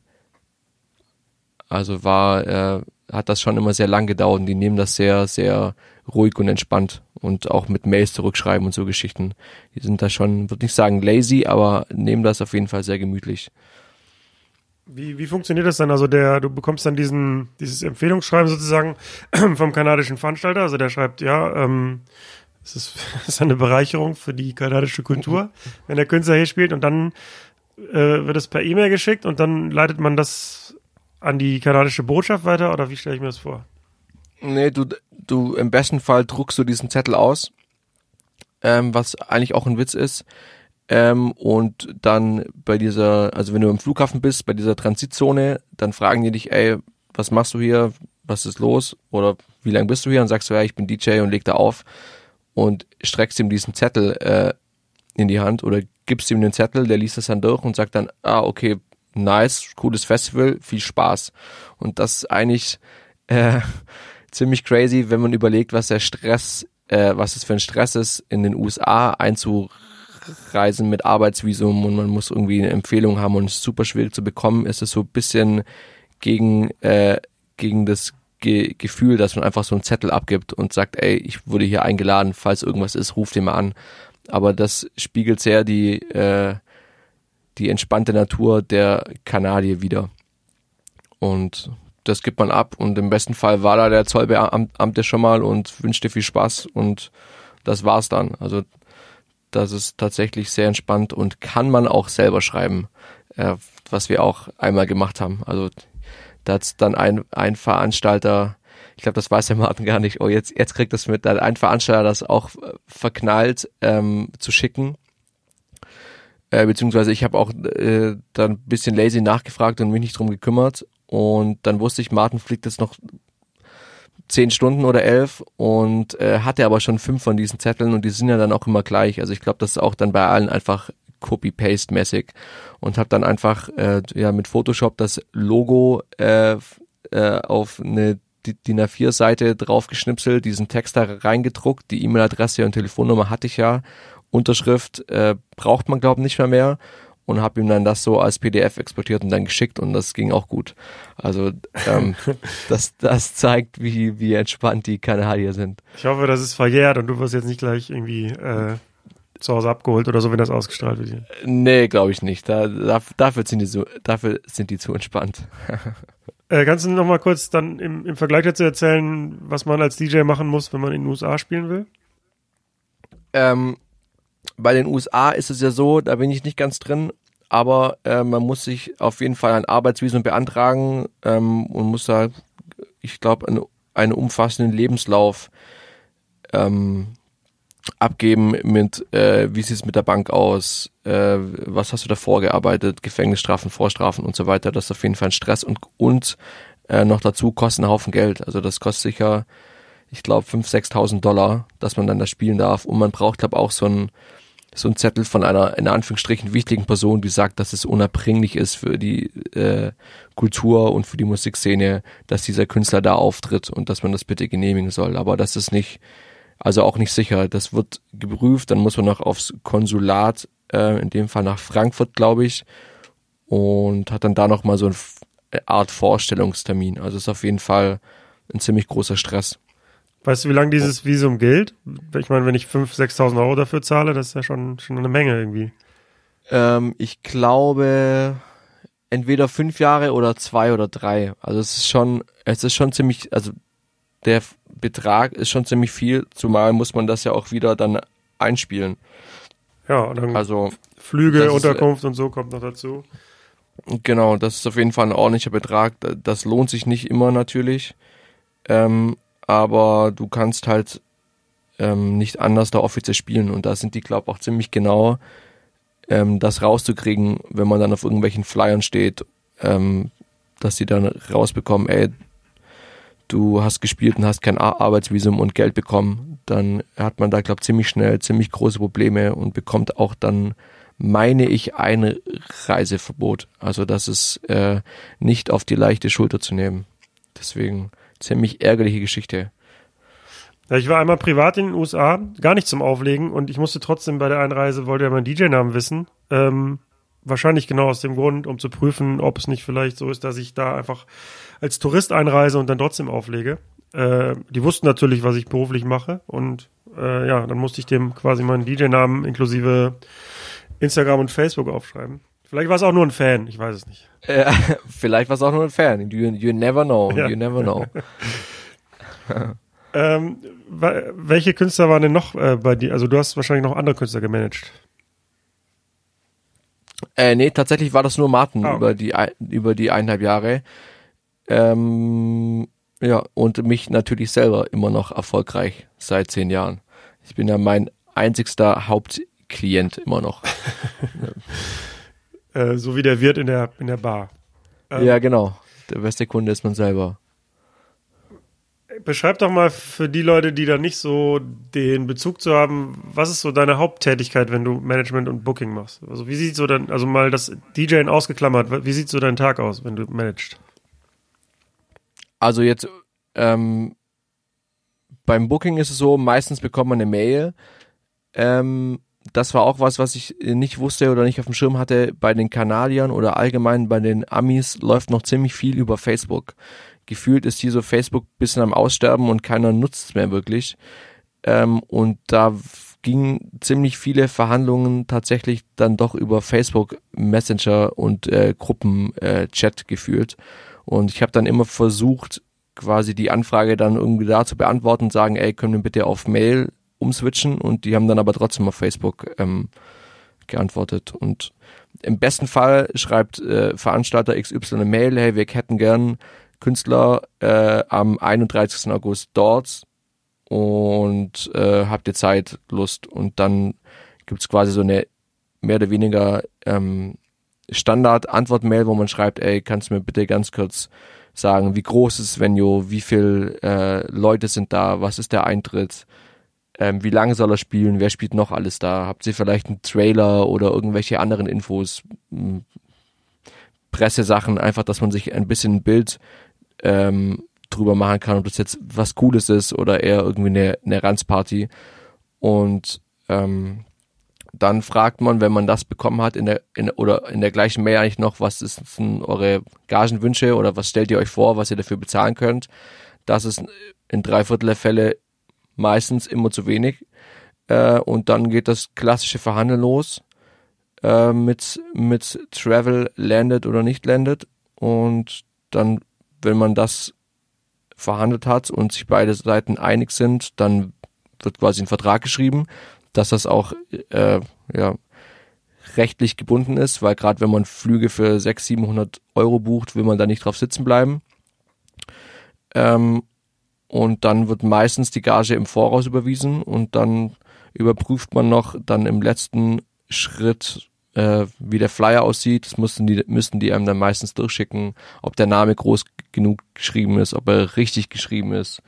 also war, äh, hat das schon immer sehr lang gedauert und die nehmen das sehr, sehr ruhig und entspannt und auch mit Mails zurückschreiben und so Geschichten. Die sind da schon, würde nicht sagen lazy, aber nehmen das auf jeden Fall sehr gemütlich. Wie, wie funktioniert das dann? Also der, du bekommst dann diesen, dieses Empfehlungsschreiben sozusagen vom kanadischen Veranstalter. Also der schreibt, ja, ähm, Es ist, das ist eine Bereicherung für die kanadische Kultur, wenn der Künstler hier spielt und dann äh, wird es per E-Mail geschickt und dann leitet man das an die kanadische Botschaft weiter oder wie stelle ich mir das vor? Nee, du, du im besten Fall druckst du diesen Zettel aus, ähm, was eigentlich auch ein Witz ist. Ähm, und dann bei dieser, also wenn du im Flughafen bist, bei dieser Transitzone, dann fragen die dich, ey, was machst du hier? Was ist los? Oder wie lange bist du hier? Und sagst du, ja, ich bin DJ und leg da auf und streckst ihm diesen Zettel äh, in die Hand oder gibst ihm den Zettel, der liest das dann durch und sagt dann, ah, okay, nice, cooles Festival, viel Spaß. Und das ist eigentlich äh, ziemlich crazy, wenn man überlegt, was der Stress, äh, was es für ein Stress ist, in den USA einzureisen mit Arbeitsvisum und man muss irgendwie eine Empfehlung haben und es ist super schwierig zu bekommen, ist es so ein bisschen gegen, äh, gegen das Ge Gefühl, dass man einfach so einen Zettel abgibt und sagt, ey, ich wurde hier eingeladen, falls irgendwas ist, ruf den mal an. Aber das spiegelt sehr die, äh, die entspannte Natur der Kanadier wieder. Und das gibt man ab und im besten Fall war da der Zollbeamte schon mal und wünschte viel Spaß und das war's dann. Also das ist tatsächlich sehr entspannt und kann man auch selber schreiben, äh, was wir auch einmal gemacht haben. Also da hat's dann ein, ein Veranstalter, ich glaube, das weiß der Martin gar nicht, oh, jetzt, jetzt kriegt das mit, da hat ein Veranstalter das auch äh, verknallt ähm, zu schicken. Äh, beziehungsweise ich habe auch äh, dann ein bisschen lazy nachgefragt und mich nicht drum gekümmert. Und dann wusste ich, Martin fliegt jetzt noch zehn Stunden oder elf und äh, hatte aber schon fünf von diesen Zetteln und die sind ja dann auch immer gleich. Also ich glaube, das ist auch dann bei allen einfach Copy-Paste-mäßig und habe dann einfach äh, ja mit Photoshop das Logo äh, äh, auf eine DIN A4-Seite draufgeschnipselt, diesen Text da reingedruckt, die E-Mail-Adresse und Telefonnummer hatte ich ja, Unterschrift äh, braucht man glaube ich nicht mehr mehr und habe ihm dann das so als PDF exportiert und dann geschickt und das ging auch gut. Also ähm, das, das zeigt, wie, wie entspannt die Kanadier sind. Ich hoffe, das ist verjährt und du wirst jetzt nicht gleich irgendwie äh, zu Hause abgeholt oder so, wenn das ausgestrahlt wird. Nee, glaube ich nicht. Da, da, dafür, sind die so, dafür sind die zu entspannt. äh, kannst du noch mal kurz dann im, im Vergleich dazu erzählen, was man als DJ machen muss, wenn man in den USA spielen will? Ähm, bei den USA ist es ja so, da bin ich nicht ganz drin, aber äh, man muss sich auf jeden Fall ein Arbeitsvisum beantragen ähm, und muss da, ich glaube, einen, einen umfassenden Lebenslauf ähm, abgeben mit, äh, wie sieht es mit der Bank aus, äh, was hast du davor gearbeitet, Gefängnisstrafen, Vorstrafen und so weiter. Das ist auf jeden Fall ein Stress und, und äh, noch dazu kosten einen Haufen Geld. Also das kostet sicher, ich glaube, 5.000, 6.000 Dollar, dass man dann da spielen darf. Und man braucht, glaube auch so ein so Zettel von einer in Anführungsstrichen wichtigen Person, die sagt, dass es unerbringlich ist für die äh, Kultur und für die Musikszene, dass dieser Künstler da auftritt und dass man das bitte genehmigen soll. Aber das ist nicht also auch nicht sicher. Das wird geprüft, dann muss man noch aufs Konsulat, äh, in dem Fall nach Frankfurt, glaube ich, und hat dann da noch mal so eine Art Vorstellungstermin. Also ist auf jeden Fall ein ziemlich großer Stress. Weißt du, wie lange dieses Visum gilt? Ich meine, wenn ich 5.000, 6.000 Euro dafür zahle, das ist ja schon, schon eine Menge irgendwie. Ähm, ich glaube, entweder fünf Jahre oder zwei oder drei. Also es ist schon, es ist schon ziemlich, also der Betrag ist schon ziemlich viel, zumal muss man das ja auch wieder dann einspielen. Ja, dann also, Flüge, Unterkunft ist, und so kommt noch dazu. Genau, das ist auf jeden Fall ein ordentlicher Betrag. Das lohnt sich nicht immer natürlich. Ähm, aber du kannst halt ähm, nicht anders da offiziell spielen und da sind die, glaube ich, auch ziemlich genau, ähm, das rauszukriegen, wenn man dann auf irgendwelchen Flyern steht, ähm, dass die dann rausbekommen, ey, du hast gespielt und hast kein Arbeitsvisum und Geld bekommen, dann hat man da, glaube ich, ziemlich schnell ziemlich große Probleme und bekommt auch dann, meine ich, ein Reiseverbot. Also das ist äh, nicht auf die leichte Schulter zu nehmen. Deswegen ziemlich ärgerliche Geschichte. Ja, ich war einmal privat in den USA, gar nicht zum Auflegen und ich musste trotzdem bei der Einreise, wollte ja meinen DJ-Namen wissen. Ähm, wahrscheinlich genau aus dem Grund, um zu prüfen, ob es nicht vielleicht so ist, dass ich da einfach als Tourist einreise und dann trotzdem auflege. Äh, die wussten natürlich, was ich beruflich mache und äh, ja, dann musste ich dem quasi meinen DJ-Namen inklusive Instagram und Facebook aufschreiben. Vielleicht war es auch nur ein Fan, ich weiß es nicht. Äh, vielleicht war es auch nur ein Fan. You, you never know. Ja. You never know. Ähm, welche Künstler waren denn noch äh, bei dir? Also du hast wahrscheinlich noch andere Künstler gemanagt. Äh, nee, tatsächlich war das nur Martin ah. über die über die eineinhalb Jahre. Ähm, ja, und mich natürlich selber immer noch erfolgreich seit zehn Jahren. Ich bin ja mein einzigster Hauptklient immer noch. äh, so wie der Wirt in der, in der Bar. Ähm, ja, genau. Der beste Kunde ist man selber. Beschreib doch mal für die Leute, die da nicht so den Bezug zu haben, was ist so deine Haupttätigkeit, wenn du Management und Booking machst? Also wie sieht so dann, also mal das DJing ausgeklammert, wie sieht so dein Tag aus, wenn du managst? Also jetzt ähm, beim Booking ist es so, meistens bekommt man eine Mail. Ähm, das war auch was, was ich nicht wusste oder nicht auf dem Schirm hatte. Bei den Kanadiern oder allgemein bei den Amis läuft noch ziemlich viel über Facebook. Gefühlt ist hier so Facebook bisschen am Aussterben und keiner nutzt es mehr wirklich. Ähm, und da gingen ziemlich viele Verhandlungen tatsächlich dann doch über Facebook Messenger und äh, Gruppenchat äh, gefühlt. Und ich habe dann immer versucht, quasi die Anfrage dann irgendwie da zu beantworten und sagen, ey, können wir bitte auf Mail umswitchen und die haben dann aber trotzdem auf Facebook ähm, geantwortet. Und im besten Fall schreibt äh, Veranstalter XY eine Mail, hey, wir hätten gern Künstler äh, am 31. August dort und äh, habt ihr Zeit, Lust und dann gibt's quasi so eine mehr oder weniger ähm, Standard-Antwort-Mail, wo man schreibt, ey, kannst du mir bitte ganz kurz sagen, wie groß ist Venue, wie viele äh, Leute sind da, was ist der Eintritt, ähm, wie lange soll er spielen, wer spielt noch alles da, habt ihr vielleicht einen Trailer oder irgendwelche anderen Infos, hm, Pressesachen, einfach, dass man sich ein bisschen ein Bild ähm, drüber machen kann, ob das jetzt was Cooles ist oder eher irgendwie eine, eine Ranzparty. Und ähm, dann fragt man, wenn man das bekommen hat, in der, in, oder in der gleichen Mail eigentlich noch, was denn eure Gagenwünsche oder was stellt ihr euch vor, was ihr dafür bezahlen könnt. Das ist in drei Viertel der Fälle meistens immer zu wenig. Äh, und dann geht das klassische Verhandeln los äh, mit, mit Travel landet oder nicht landet. Und dann, wenn man das verhandelt hat und sich beide Seiten einig sind, dann wird quasi ein Vertrag geschrieben dass das auch äh, ja, rechtlich gebunden ist, weil gerade wenn man Flüge für 600, 700 Euro bucht, will man da nicht drauf sitzen bleiben. Ähm, und dann wird meistens die Gage im Voraus überwiesen und dann überprüft man noch dann im letzten Schritt, äh, wie der Flyer aussieht. Das müssen die, müssen die einem dann meistens durchschicken, ob der Name groß genug geschrieben ist, ob er richtig geschrieben ist.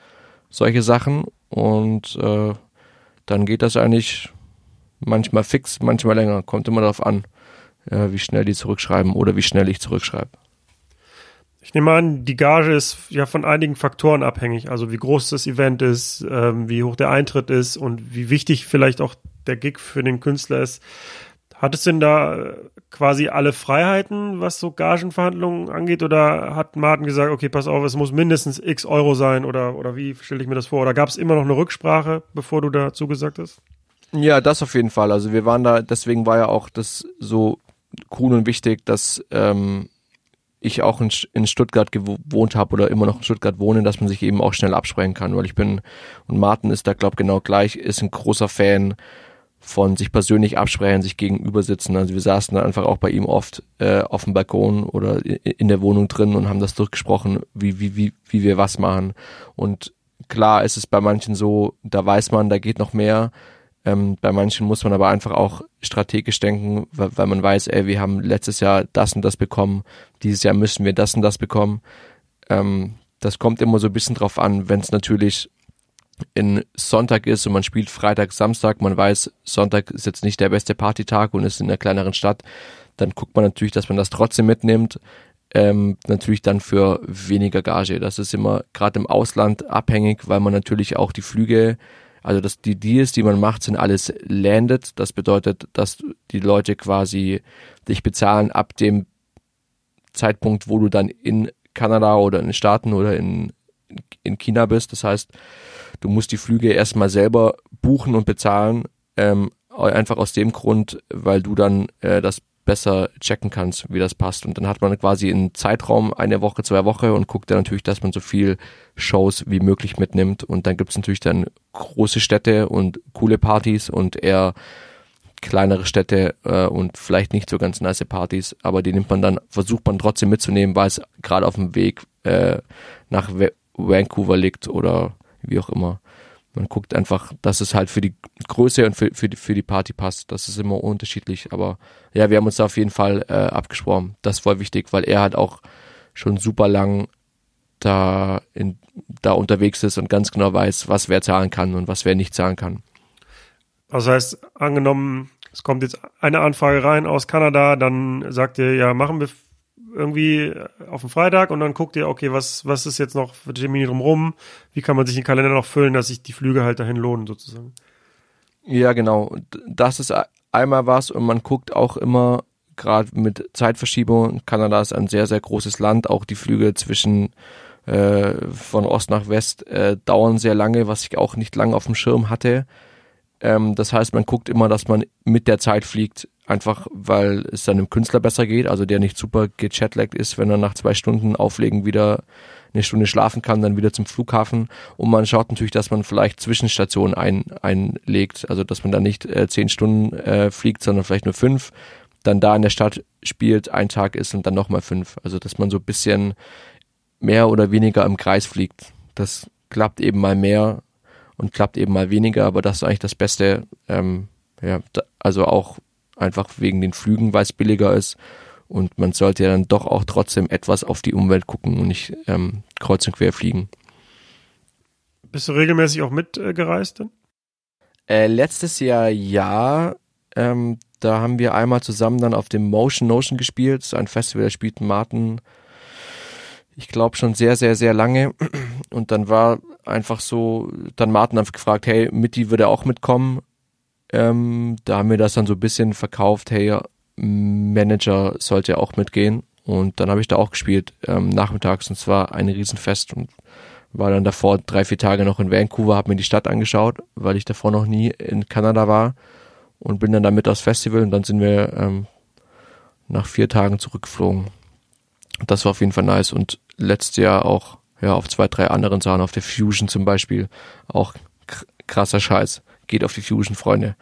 Solche Sachen. Und äh, dann geht das eigentlich manchmal fix, manchmal länger. Kommt immer darauf an, äh, wie schnell die zurückschreiben oder wie schnell ich zurückschreibe. Ich nehme an, die Gage ist ja von einigen Faktoren abhängig. Also wie groß das Event ist, ähm, wie hoch der Eintritt ist und wie wichtig vielleicht auch der Gig für den Künstler ist. Hat es denn da äh, quasi alle Freiheiten, was so Gagenverhandlungen angeht? Oder hat Martin gesagt, okay, pass auf, es muss mindestens x Euro sein? Oder, oder wie stelle ich mir das vor? Oder gab es immer noch eine Rücksprache, bevor du da zugesagt hast? Ja, das auf jeden Fall. Also wir waren da, deswegen war ja auch das so cool und wichtig, dass ähm, ich auch in, in Stuttgart gewohnt habe oder immer noch in Stuttgart wohne, dass man sich eben auch schnell absprechen kann, weil ich bin, und Martin ist da, glaube genau gleich, ist ein großer Fan von sich persönlich absprechen, sich gegenüber sitzen. Also wir saßen dann einfach auch bei ihm oft äh, auf dem Balkon oder in der Wohnung drin und haben das durchgesprochen, wie, wie, wie, wie wir was machen. Und klar ist es bei manchen so, da weiß man, da geht noch mehr. Ähm, bei manchen muss man aber einfach auch strategisch denken, weil, weil man weiß, ey, wir haben letztes Jahr das und das bekommen, dieses Jahr müssen wir das und das bekommen. Ähm, das kommt immer so ein bisschen drauf an, wenn es natürlich in Sonntag ist und man spielt Freitag, Samstag, man weiß, Sonntag ist jetzt nicht der beste Partytag und ist in einer kleineren Stadt, dann guckt man natürlich, dass man das trotzdem mitnimmt. Ähm, natürlich dann für weniger Gage. Das ist immer gerade im Ausland abhängig, weil man natürlich auch die Flüge, also das, die Deals, die man macht, sind alles landed. Das bedeutet, dass die Leute quasi dich bezahlen ab dem Zeitpunkt, wo du dann in Kanada oder in den Staaten oder in, in China bist. Das heißt, Du musst die Flüge erstmal selber buchen und bezahlen, ähm, einfach aus dem Grund, weil du dann äh, das besser checken kannst, wie das passt. Und dann hat man quasi einen Zeitraum, eine Woche, zwei Wochen und guckt dann natürlich, dass man so viel Shows wie möglich mitnimmt. Und dann gibt es natürlich dann große Städte und coole Partys und eher kleinere Städte äh, und vielleicht nicht so ganz nice Partys, aber die nimmt man dann, versucht man trotzdem mitzunehmen, weil es gerade auf dem Weg äh, nach Vancouver liegt oder wie auch immer. Man guckt einfach, dass es halt für die Größe und für, für, die, für die Party passt. Das ist immer unterschiedlich. Aber ja, wir haben uns da auf jeden Fall äh, abgesprochen. Das ist voll wichtig, weil er halt auch schon super lang da, in, da unterwegs ist und ganz genau weiß, was wer zahlen kann und was wer nicht zahlen kann. Das heißt, angenommen, es kommt jetzt eine Anfrage rein aus Kanada, dann sagt ihr, ja, machen wir irgendwie auf den Freitag und dann guckt ihr, okay, was, was ist jetzt noch für Termine drumrum? Wie kann man sich den Kalender noch füllen, dass sich die Flüge halt dahin lohnen, sozusagen? Ja, genau. Das ist einmal was und man guckt auch immer, gerade mit Zeitverschiebung, Kanada ist ein sehr, sehr großes Land, auch die Flüge zwischen äh, von Ost nach West äh, dauern sehr lange, was ich auch nicht lange auf dem Schirm hatte. Ähm, das heißt, man guckt immer, dass man mit der Zeit fliegt, einfach weil es dann dem Künstler besser geht, also der nicht super gechatlaggt ist, wenn er nach zwei Stunden Auflegen wieder eine Stunde schlafen kann, dann wieder zum Flughafen. Und man schaut natürlich, dass man vielleicht Zwischenstationen ein, einlegt, also dass man da nicht äh, zehn Stunden äh, fliegt, sondern vielleicht nur fünf, dann da in der Stadt spielt, ein Tag ist und dann nochmal fünf. Also dass man so ein bisschen mehr oder weniger im Kreis fliegt. Das klappt eben mal mehr und klappt eben mal weniger, aber das ist eigentlich das Beste. Ähm, ja, da, also auch einfach wegen den Flügen, weil es billiger ist. Und man sollte ja dann doch auch trotzdem etwas auf die Umwelt gucken und nicht ähm, kreuz und quer fliegen. Bist du regelmäßig auch mitgereist äh, denn? Äh, letztes Jahr ja. Ähm, da haben wir einmal zusammen dann auf dem Motion Notion gespielt. Das ist ein Festival, da spielt Martin, ich glaube schon sehr, sehr, sehr lange. Und dann war einfach so, dann Martin einfach gefragt, hey, Mitti würde auch mitkommen. Ähm, da haben wir das dann so ein bisschen verkauft, hey, Manager sollte auch mitgehen. Und dann habe ich da auch gespielt, ähm, nachmittags, und zwar ein Riesenfest und war dann davor drei, vier Tage noch in Vancouver, habe mir die Stadt angeschaut, weil ich davor noch nie in Kanada war und bin dann damit aufs Festival und dann sind wir ähm, nach vier Tagen zurückgeflogen. Das war auf jeden Fall nice und letztes Jahr auch ja auf zwei, drei anderen Sachen, auf der Fusion zum Beispiel, auch krasser Scheiß geht auf die Fusion, Freunde.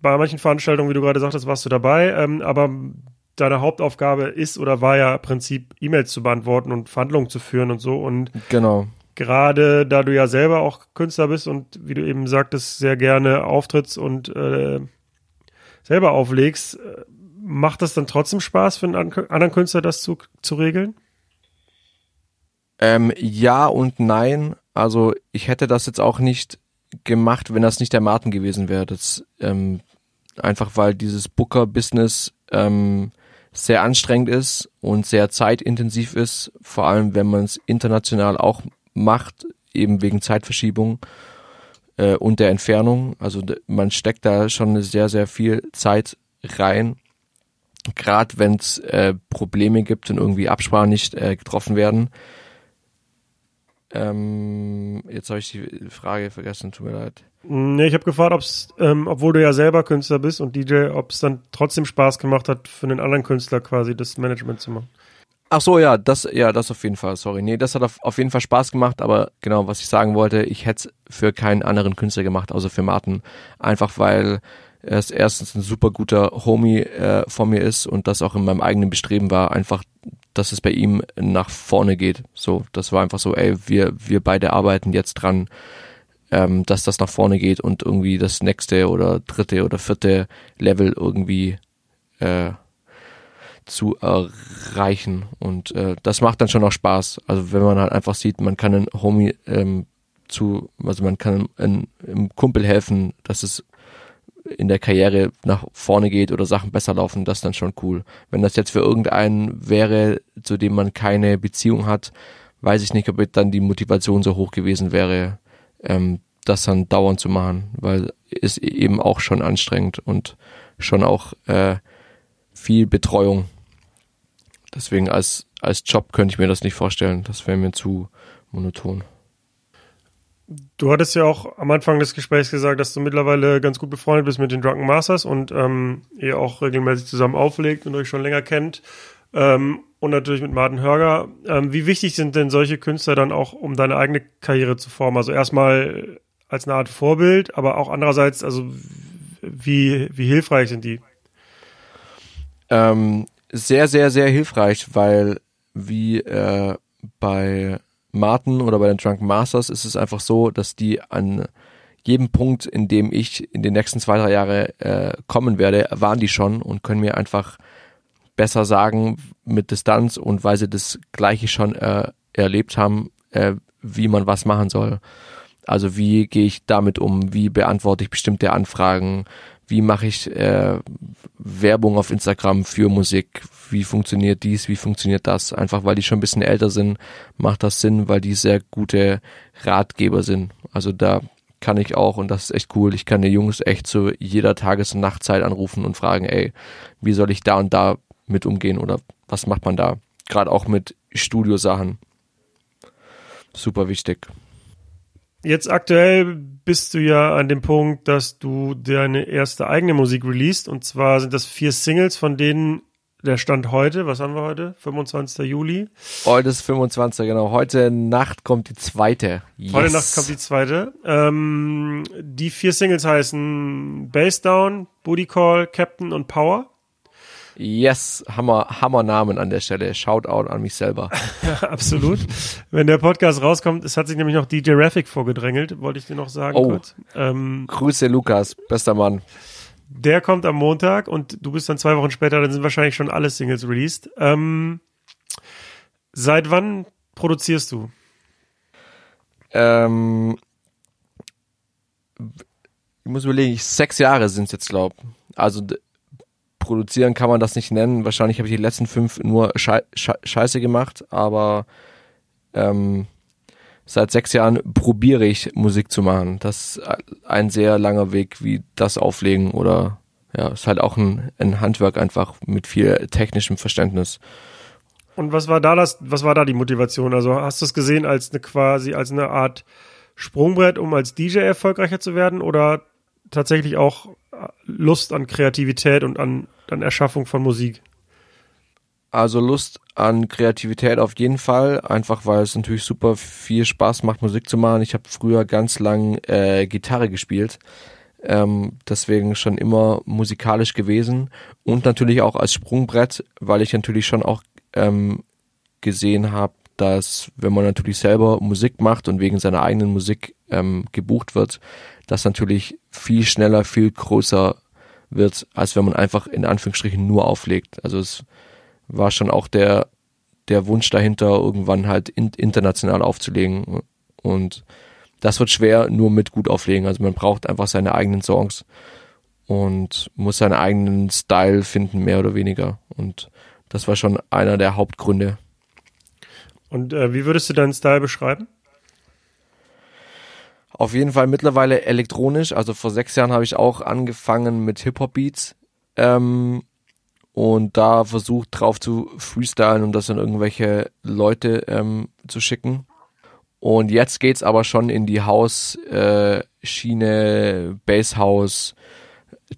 Bei manchen Veranstaltungen, wie du gerade sagtest, warst du dabei, ähm, aber deine Hauptaufgabe ist oder war ja im Prinzip E-Mails zu beantworten und Verhandlungen zu führen und so. Und genau. gerade da du ja selber auch Künstler bist und wie du eben sagtest, sehr gerne auftrittst und äh, selber auflegst, äh, macht das dann trotzdem Spaß für einen anderen Künstler, das zu, zu regeln? Ähm, ja und nein. Also ich hätte das jetzt auch nicht gemacht, wenn das nicht der Martin gewesen wäre. Das ähm, einfach weil dieses Booker-Business ähm, sehr anstrengend ist und sehr zeitintensiv ist, vor allem wenn man es international auch macht, eben wegen Zeitverschiebung äh, und der Entfernung. Also man steckt da schon sehr, sehr viel Zeit rein. Gerade wenn es äh, Probleme gibt und irgendwie Absprachen nicht äh, getroffen werden, ähm, jetzt habe ich die Frage vergessen, tut mir leid. Nee, ich habe gefragt, ob's, ähm, obwohl du ja selber Künstler bist und DJ, ob es dann trotzdem Spaß gemacht hat, für einen anderen Künstler quasi das Management zu machen. Ach so, ja, das, ja, das auf jeden Fall, sorry. Nee, das hat auf, auf jeden Fall Spaß gemacht, aber genau, was ich sagen wollte, ich hätte es für keinen anderen Künstler gemacht, außer für Martin. Einfach weil er erstens ein super guter Homie äh, von mir ist und das auch in meinem eigenen Bestreben war, einfach dass es bei ihm nach vorne geht. So, das war einfach so, ey, wir, wir beide arbeiten jetzt dran, ähm, dass das nach vorne geht und irgendwie das nächste oder dritte oder vierte Level irgendwie äh, zu erreichen. Und äh, das macht dann schon auch Spaß. Also wenn man halt einfach sieht, man kann einen Homie ähm, zu, also man kann einem, einem Kumpel helfen, dass es in der Karriere nach vorne geht oder Sachen besser laufen, das ist dann schon cool. Wenn das jetzt für irgendeinen wäre, zu dem man keine Beziehung hat, weiß ich nicht, ob dann die Motivation so hoch gewesen wäre, ähm, das dann dauernd zu machen, weil es eben auch schon anstrengend und schon auch äh, viel Betreuung. Deswegen als, als Job könnte ich mir das nicht vorstellen. Das wäre mir zu monoton. Du hattest ja auch am Anfang des Gesprächs gesagt, dass du mittlerweile ganz gut befreundet bist mit den Drunken Masters und ähm, ihr auch regelmäßig zusammen auflegt und euch schon länger kennt. Ähm, und natürlich mit Martin Hörger. Ähm, wie wichtig sind denn solche Künstler dann auch, um deine eigene Karriere zu formen? Also erstmal als eine Art Vorbild, aber auch andererseits, also wie, wie hilfreich sind die? Ähm, sehr, sehr, sehr hilfreich, weil wie äh, bei Martin oder bei den Drunken Masters ist es einfach so, dass die an jedem Punkt, in dem ich in den nächsten zwei, drei Jahre äh, kommen werde, waren die schon und können mir einfach besser sagen mit Distanz und weil sie das Gleiche schon äh, erlebt haben, äh, wie man was machen soll. Also wie gehe ich damit um, wie beantworte ich bestimmte Anfragen, wie mache ich äh, Werbung auf Instagram für Musik, wie funktioniert dies, wie funktioniert das. Einfach weil die schon ein bisschen älter sind, macht das Sinn, weil die sehr gute Ratgeber sind. Also da kann ich auch, und das ist echt cool, ich kann die Jungs echt zu jeder Tages- und Nachtzeit anrufen und fragen, ey, wie soll ich da und da mit umgehen oder was macht man da? Gerade auch mit Studiosachen. Super wichtig. Jetzt aktuell bist du ja an dem Punkt, dass du deine erste eigene Musik releast. Und zwar sind das vier Singles, von denen der Stand heute, was haben wir heute? 25. Juli. Heute ist 25, genau. Heute Nacht kommt die zweite. Yes. Heute Nacht kommt die zweite. Ähm, die vier Singles heißen Bass Down, Booty Call, Captain und Power. Yes, Hammer, Hammer Namen an der Stelle. Shoutout an mich selber. ja, absolut. Wenn der Podcast rauskommt, es hat sich nämlich noch DJ Raffic vorgedrängelt, wollte ich dir noch sagen oh. Ähm, Grüße Lukas, bester Mann. Der kommt am Montag und du bist dann zwei Wochen später, dann sind wahrscheinlich schon alle Singles released. Ähm, seit wann produzierst du? Ähm, ich muss überlegen, sechs Jahre sind es jetzt, glaube Also produzieren kann man das nicht nennen. Wahrscheinlich habe ich die letzten fünf nur Schei Schei Scheiße gemacht, aber ähm, seit sechs Jahren probiere ich Musik zu machen. Das ist ein sehr langer Weg, wie das auflegen oder ja, ist halt auch ein, ein Handwerk einfach mit viel technischem Verständnis. Und was war da das, was war da die Motivation? Also hast du es gesehen als eine quasi, als eine Art Sprungbrett, um als DJ erfolgreicher zu werden oder tatsächlich auch Lust an Kreativität und an, an Erschaffung von Musik? Also Lust an Kreativität auf jeden Fall, einfach weil es natürlich super viel Spaß macht, Musik zu machen. Ich habe früher ganz lang äh, Gitarre gespielt, ähm, deswegen schon immer musikalisch gewesen und natürlich auch als Sprungbrett, weil ich natürlich schon auch ähm, gesehen habe, dass wenn man natürlich selber Musik macht und wegen seiner eigenen Musik ähm, gebucht wird, das natürlich viel schneller, viel größer wird, als wenn man einfach in Anführungsstrichen nur auflegt. Also es war schon auch der, der Wunsch dahinter, irgendwann halt in, international aufzulegen. Und das wird schwer nur mit gut auflegen. Also man braucht einfach seine eigenen Songs und muss seinen eigenen Style finden, mehr oder weniger. Und das war schon einer der Hauptgründe. Und äh, wie würdest du deinen Style beschreiben? Auf jeden Fall mittlerweile elektronisch. Also vor sechs Jahren habe ich auch angefangen mit Hip-Hop-Beats. Ähm, und da versucht drauf zu freestylen und das an irgendwelche Leute ähm, zu schicken. Und jetzt geht's aber schon in die House-Schiene, äh, Basshouse,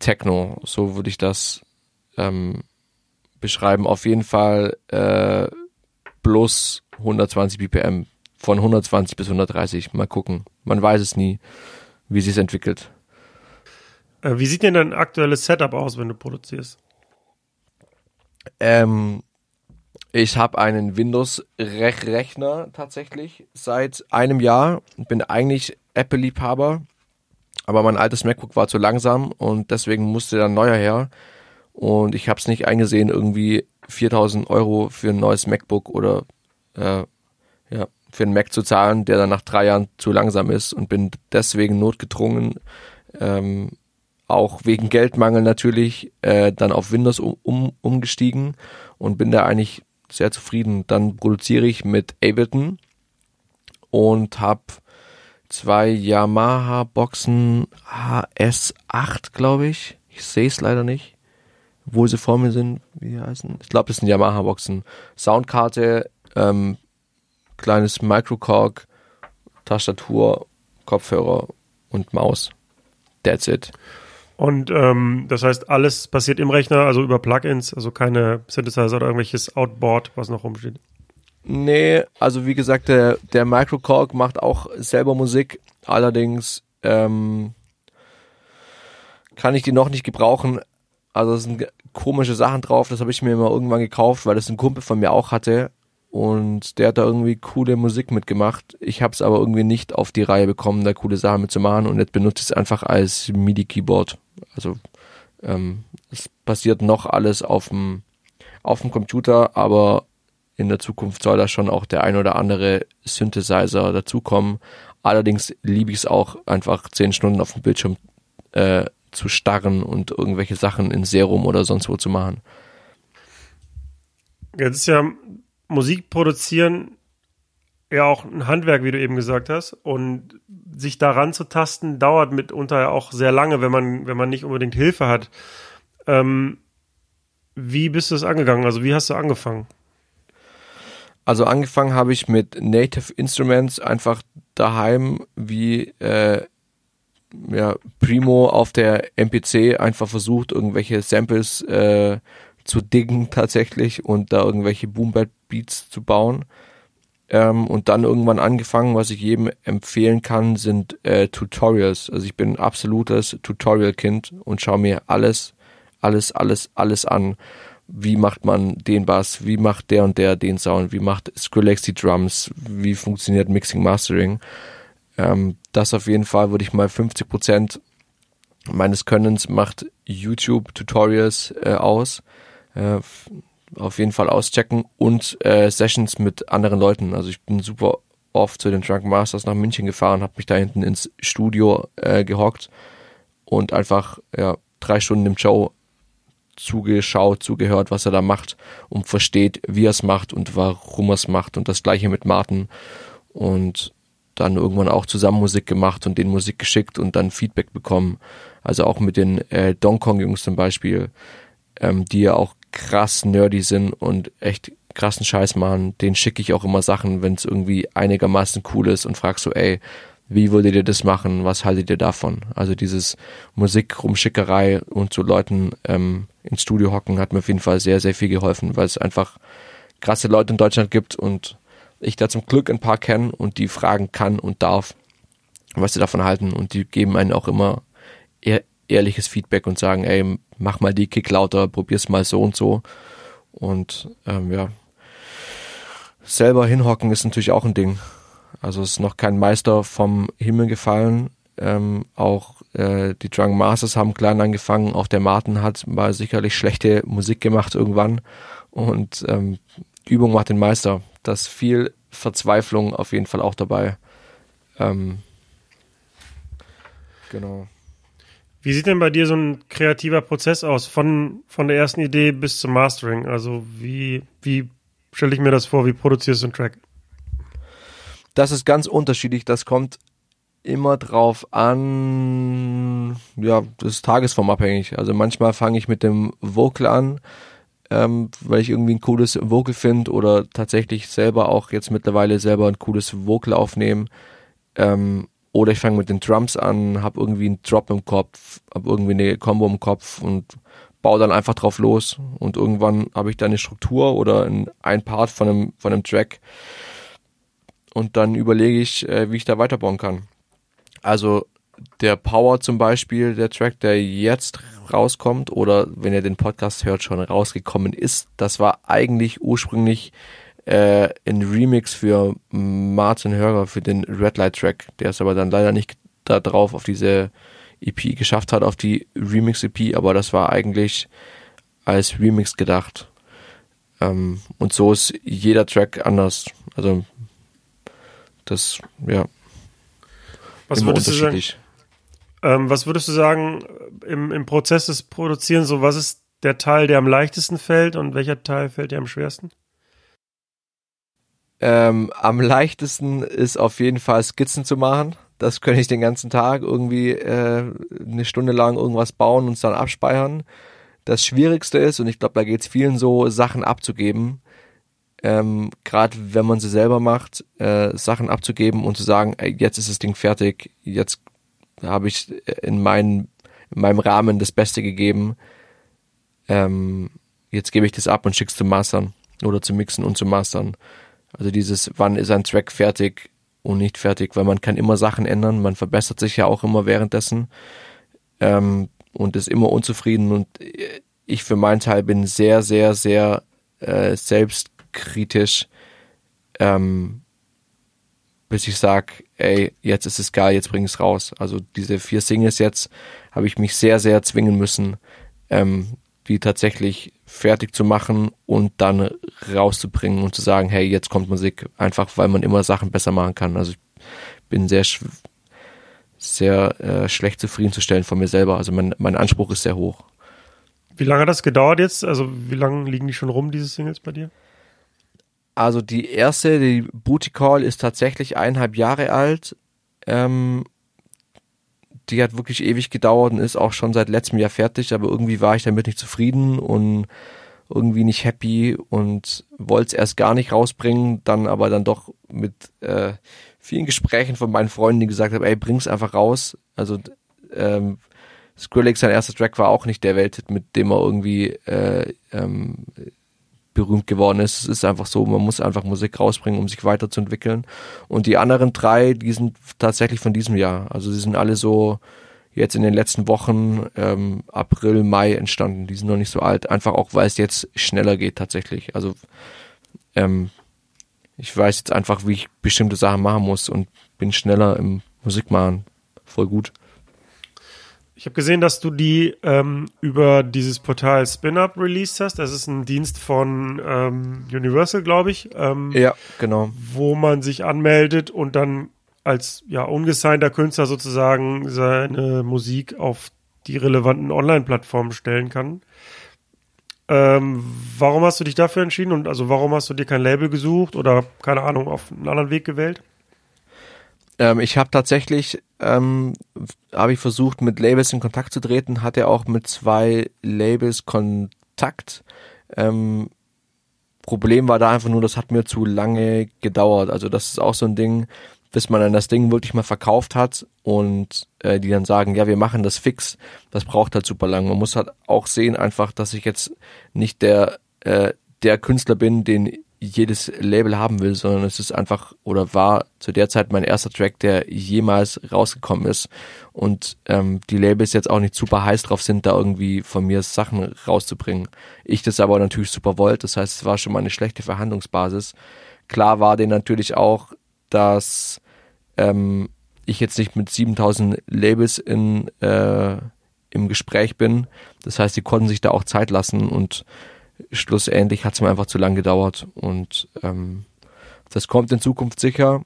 Techno. So würde ich das ähm, beschreiben. Auf jeden Fall äh, plus 120 BPM von 120 bis 130. Mal gucken. Man weiß es nie, wie sich entwickelt. Äh, wie sieht denn dein aktuelles Setup aus, wenn du produzierst? Ähm, ich habe einen Windows-Rechner tatsächlich seit einem Jahr. Bin eigentlich Apple-Liebhaber, aber mein altes MacBook war zu langsam und deswegen musste dann neuer her. Und ich habe es nicht eingesehen, irgendwie 4000 Euro für ein neues MacBook oder äh, für einen Mac zu zahlen, der dann nach drei Jahren zu langsam ist und bin deswegen notgedrungen, ähm, auch wegen Geldmangel natürlich, äh, dann auf Windows um, um, umgestiegen und bin da eigentlich sehr zufrieden. Dann produziere ich mit Ableton und habe zwei Yamaha-Boxen HS8, glaube ich. Ich sehe es leider nicht, wo sie vor mir sind. Wie heißen? Ich glaube, das sind Yamaha-Boxen. Soundkarte, ähm, kleines Microcorg, Tastatur, Kopfhörer und Maus. That's it. Und ähm, das heißt, alles passiert im Rechner, also über Plugins, also keine Synthesizer oder irgendwelches Outboard, was noch rumsteht. Nee, also wie gesagt, der, der Microcorg macht auch selber Musik, allerdings ähm, kann ich die noch nicht gebrauchen. Also es sind komische Sachen drauf, das habe ich mir immer irgendwann gekauft, weil das ein Kumpel von mir auch hatte und der hat da irgendwie coole Musik mitgemacht. Ich habe es aber irgendwie nicht auf die Reihe bekommen, da coole Sachen mitzumachen und jetzt benutze ich es einfach als MIDI-Keyboard. Also ähm, es basiert noch alles auf dem auf dem Computer, aber in der Zukunft soll da schon auch der ein oder andere Synthesizer dazukommen. Allerdings liebe ich es auch einfach zehn Stunden auf dem Bildschirm äh, zu starren und irgendwelche Sachen in Serum oder sonst wo zu machen. Jetzt ist ja Musik produzieren ja auch ein Handwerk, wie du eben gesagt hast. Und sich daran zu tasten, dauert mitunter auch sehr lange, wenn man, wenn man nicht unbedingt Hilfe hat. Ähm, wie bist du es angegangen? Also wie hast du angefangen? Also angefangen habe ich mit Native Instruments einfach daheim wie äh, ja, Primo auf der MPC einfach versucht, irgendwelche Samples äh, zu diggen tatsächlich und da irgendwelche Boom Beats zu bauen. Ähm, und dann irgendwann angefangen, was ich jedem empfehlen kann, sind äh, Tutorials. Also ich bin ein absolutes Tutorial-Kind und schaue mir alles, alles, alles, alles an. Wie macht man den Bass? Wie macht der und der den Sound? Wie macht Skrillex die Drums? Wie funktioniert Mixing, Mastering? Ähm, das auf jeden Fall würde ich mal 50 Prozent meines Könnens macht YouTube Tutorials äh, aus. Äh, auf jeden Fall auschecken und äh, Sessions mit anderen Leuten. Also ich bin super oft zu den Drunk Masters nach München gefahren, habe mich da hinten ins Studio äh, gehockt und einfach ja drei Stunden im Show zugeschaut, zugehört, was er da macht und versteht, wie er es macht und warum er es macht und das gleiche mit Martin und dann irgendwann auch zusammen Musik gemacht und den Musik geschickt und dann Feedback bekommen. Also auch mit den äh, Donkong Jungs zum Beispiel, ähm, die ja auch krass nerdy sind und echt krassen Scheiß machen, den schicke ich auch immer Sachen, wenn es irgendwie einigermaßen cool ist und frag so, ey, wie würdet ihr das machen? Was haltet ihr davon? Also dieses Musik Rumschickerei und zu Leuten ähm, ins Studio hocken hat mir auf jeden Fall sehr, sehr viel geholfen, weil es einfach krasse Leute in Deutschland gibt und ich da zum Glück ein paar kenne und die fragen kann und darf, was sie davon halten und die geben einen auch immer ehr ehrliches Feedback und sagen, ey, mach mal die Kick lauter, probier's mal so und so. Und ähm, ja, selber hinhocken ist natürlich auch ein Ding. Also es ist noch kein Meister vom Himmel gefallen. Ähm, auch äh, die Drunk Masters haben klein angefangen. Auch der Martin hat mal sicherlich schlechte Musik gemacht irgendwann. Und ähm, Übung macht den Meister. Das viel Verzweiflung auf jeden Fall auch dabei. Ähm, genau. Wie sieht denn bei dir so ein kreativer Prozess aus, von, von der ersten Idee bis zum Mastering? Also wie, wie stelle ich mir das vor, wie produzierst du einen Track? Das ist ganz unterschiedlich, das kommt immer drauf an, ja, das ist tagesformabhängig. Also manchmal fange ich mit dem Vocal an, ähm, weil ich irgendwie ein cooles Vocal finde oder tatsächlich selber auch jetzt mittlerweile selber ein cooles Vocal aufnehmen. Ähm, oder ich fange mit den Drums an, habe irgendwie einen Drop im Kopf, habe irgendwie eine Combo im Kopf und baue dann einfach drauf los. Und irgendwann habe ich da eine Struktur oder ein, ein Part von einem, von einem Track. Und dann überlege ich, äh, wie ich da weiterbauen kann. Also der Power zum Beispiel, der Track, der jetzt rauskommt oder wenn ihr den Podcast hört, schon rausgekommen ist, das war eigentlich ursprünglich äh, ein Remix für Martin Hörer für den Red Light Track, der es aber dann leider nicht da drauf auf diese EP geschafft hat, auf die Remix EP, aber das war eigentlich als Remix gedacht. Ähm, und so ist jeder Track anders. Also das, ja. Was würdest du sagen? Ähm, was würdest du sagen im, im Prozess des Produzierens, so was ist der Teil, der am leichtesten fällt und welcher Teil fällt dir am schwersten? Ähm, am leichtesten ist auf jeden Fall Skizzen zu machen. Das könnte ich den ganzen Tag irgendwie äh, eine Stunde lang irgendwas bauen und dann abspeichern. Das Schwierigste ist, und ich glaube, da geht es vielen so, Sachen abzugeben. ähm, gerade wenn man sie selber macht, äh, Sachen abzugeben und zu sagen, ey, jetzt ist das Ding fertig, jetzt habe ich in, mein, in meinem Rahmen das Beste gegeben, ähm, jetzt gebe ich das ab und schick's zum Mastern oder zum Mixen und zum Mastern. Also dieses, wann ist ein Track fertig und nicht fertig, weil man kann immer Sachen ändern, man verbessert sich ja auch immer währenddessen ähm, und ist immer unzufrieden und ich für meinen Teil bin sehr, sehr, sehr äh, selbstkritisch, ähm, bis ich sag, ey, jetzt ist es geil, jetzt bring es raus. Also diese vier Singles jetzt habe ich mich sehr, sehr zwingen müssen, ähm, die tatsächlich fertig zu machen und dann rauszubringen und zu sagen, hey, jetzt kommt Musik, einfach weil man immer Sachen besser machen kann. Also ich bin sehr sehr äh, schlecht zufriedenzustellen von mir selber. Also mein, mein Anspruch ist sehr hoch. Wie lange hat das gedauert jetzt? Also wie lange liegen die schon rum, diese Singles bei dir? Also die erste, die Booty Call, ist tatsächlich eineinhalb Jahre alt. Ähm, die hat wirklich ewig gedauert und ist auch schon seit letztem Jahr fertig, aber irgendwie war ich damit nicht zufrieden und irgendwie nicht happy und wollte es erst gar nicht rausbringen, dann aber dann doch mit äh, vielen Gesprächen von meinen Freunden, die gesagt haben, ey, bring's einfach raus. Also ähm, Skrillex, sein erster Track war auch nicht der Welthit, mit dem er irgendwie äh, ähm, berühmt geworden ist. Es ist einfach so, man muss einfach Musik rausbringen, um sich weiterzuentwickeln. Und die anderen drei, die sind tatsächlich von diesem Jahr. Also sie sind alle so jetzt in den letzten Wochen, ähm, April, Mai entstanden. Die sind noch nicht so alt. Einfach auch, weil es jetzt schneller geht tatsächlich. Also ähm, ich weiß jetzt einfach, wie ich bestimmte Sachen machen muss und bin schneller im Musikmachen. Voll gut. Ich habe gesehen, dass du die ähm, über dieses Portal SpinUp released hast. Das ist ein Dienst von ähm, Universal, glaube ich. Ähm, ja, genau. Wo man sich anmeldet und dann als ja ungesignter Künstler sozusagen seine Musik auf die relevanten Online-Plattformen stellen kann. Ähm, warum hast du dich dafür entschieden und also warum hast du dir kein Label gesucht oder keine Ahnung auf einen anderen Weg gewählt? Ähm, ich habe tatsächlich, ähm, habe ich versucht, mit Labels in Kontakt zu treten, hatte auch mit zwei Labels Kontakt. Ähm, Problem war da einfach nur, das hat mir zu lange gedauert. Also das ist auch so ein Ding, bis man dann das Ding wirklich mal verkauft hat und äh, die dann sagen, ja, wir machen das fix. Das braucht halt super lang. Man muss halt auch sehen einfach, dass ich jetzt nicht der äh, der Künstler bin, den jedes Label haben will, sondern es ist einfach oder war zu der Zeit mein erster Track, der jemals rausgekommen ist. Und ähm, die Labels jetzt auch nicht super heiß drauf sind, da irgendwie von mir Sachen rauszubringen. Ich das aber natürlich super wollte, das heißt, es war schon mal eine schlechte Verhandlungsbasis. Klar war denen natürlich auch, dass ähm, ich jetzt nicht mit 7000 Labels in, äh, im Gespräch bin. Das heißt, die konnten sich da auch Zeit lassen und schlussendlich hat es mir einfach zu lang gedauert und ähm, das kommt in Zukunft sicher.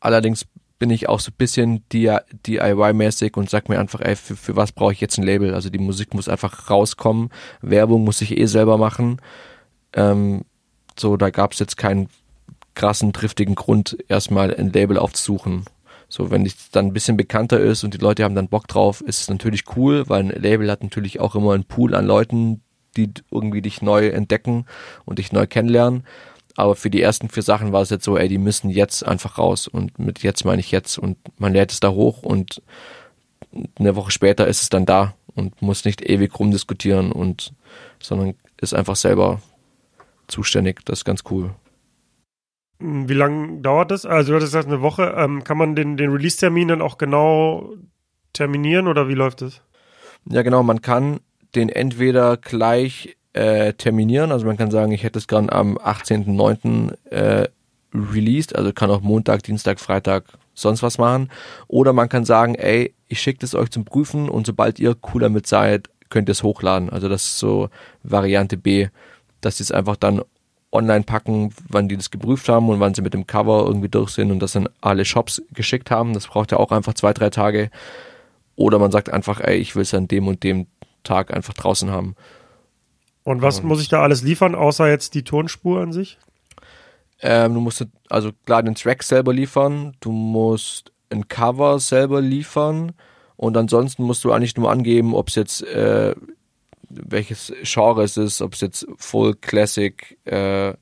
Allerdings bin ich auch so ein bisschen DIY-mäßig und sag mir einfach, ey, für, für was brauche ich jetzt ein Label? Also die Musik muss einfach rauskommen, Werbung muss ich eh selber machen. Ähm, so, da gab es jetzt keinen krassen, triftigen Grund, erstmal ein Label aufzusuchen. So, wenn es dann ein bisschen bekannter ist und die Leute haben dann Bock drauf, ist es natürlich cool, weil ein Label hat natürlich auch immer einen Pool an Leuten, die irgendwie dich neu entdecken und dich neu kennenlernen. Aber für die ersten vier Sachen war es jetzt so, ey, die müssen jetzt einfach raus. Und mit jetzt meine ich jetzt. Und man lädt es da hoch und eine Woche später ist es dann da und muss nicht ewig rumdiskutieren und, sondern ist einfach selber zuständig. Das ist ganz cool. Wie lange dauert das? Also du hattest gesagt, eine Woche. Ähm, kann man den, den Release-Termin dann auch genau terminieren oder wie läuft das? Ja, genau. Man kann den entweder gleich äh, terminieren, also man kann sagen, ich hätte es gern am 18.09. Äh, released, also kann auch Montag, Dienstag, Freitag sonst was machen. Oder man kann sagen, ey, ich schicke das euch zum Prüfen und sobald ihr cool damit seid, könnt ihr es hochladen. Also das ist so Variante B, dass sie es einfach dann online packen, wann die das geprüft haben und wann sie mit dem Cover irgendwie durch sind und das dann alle Shops geschickt haben. Das braucht ja auch einfach zwei, drei Tage. Oder man sagt einfach, ey, ich will es an dem und dem Tag einfach draußen haben. Und was und, muss ich da alles liefern, außer jetzt die Tonspur an sich? Ähm, du musst also klar den Track selber liefern, du musst ein Cover selber liefern und ansonsten musst du eigentlich nur angeben, ob es jetzt äh, welches Genre es ist, ob es jetzt Full Classic, äh,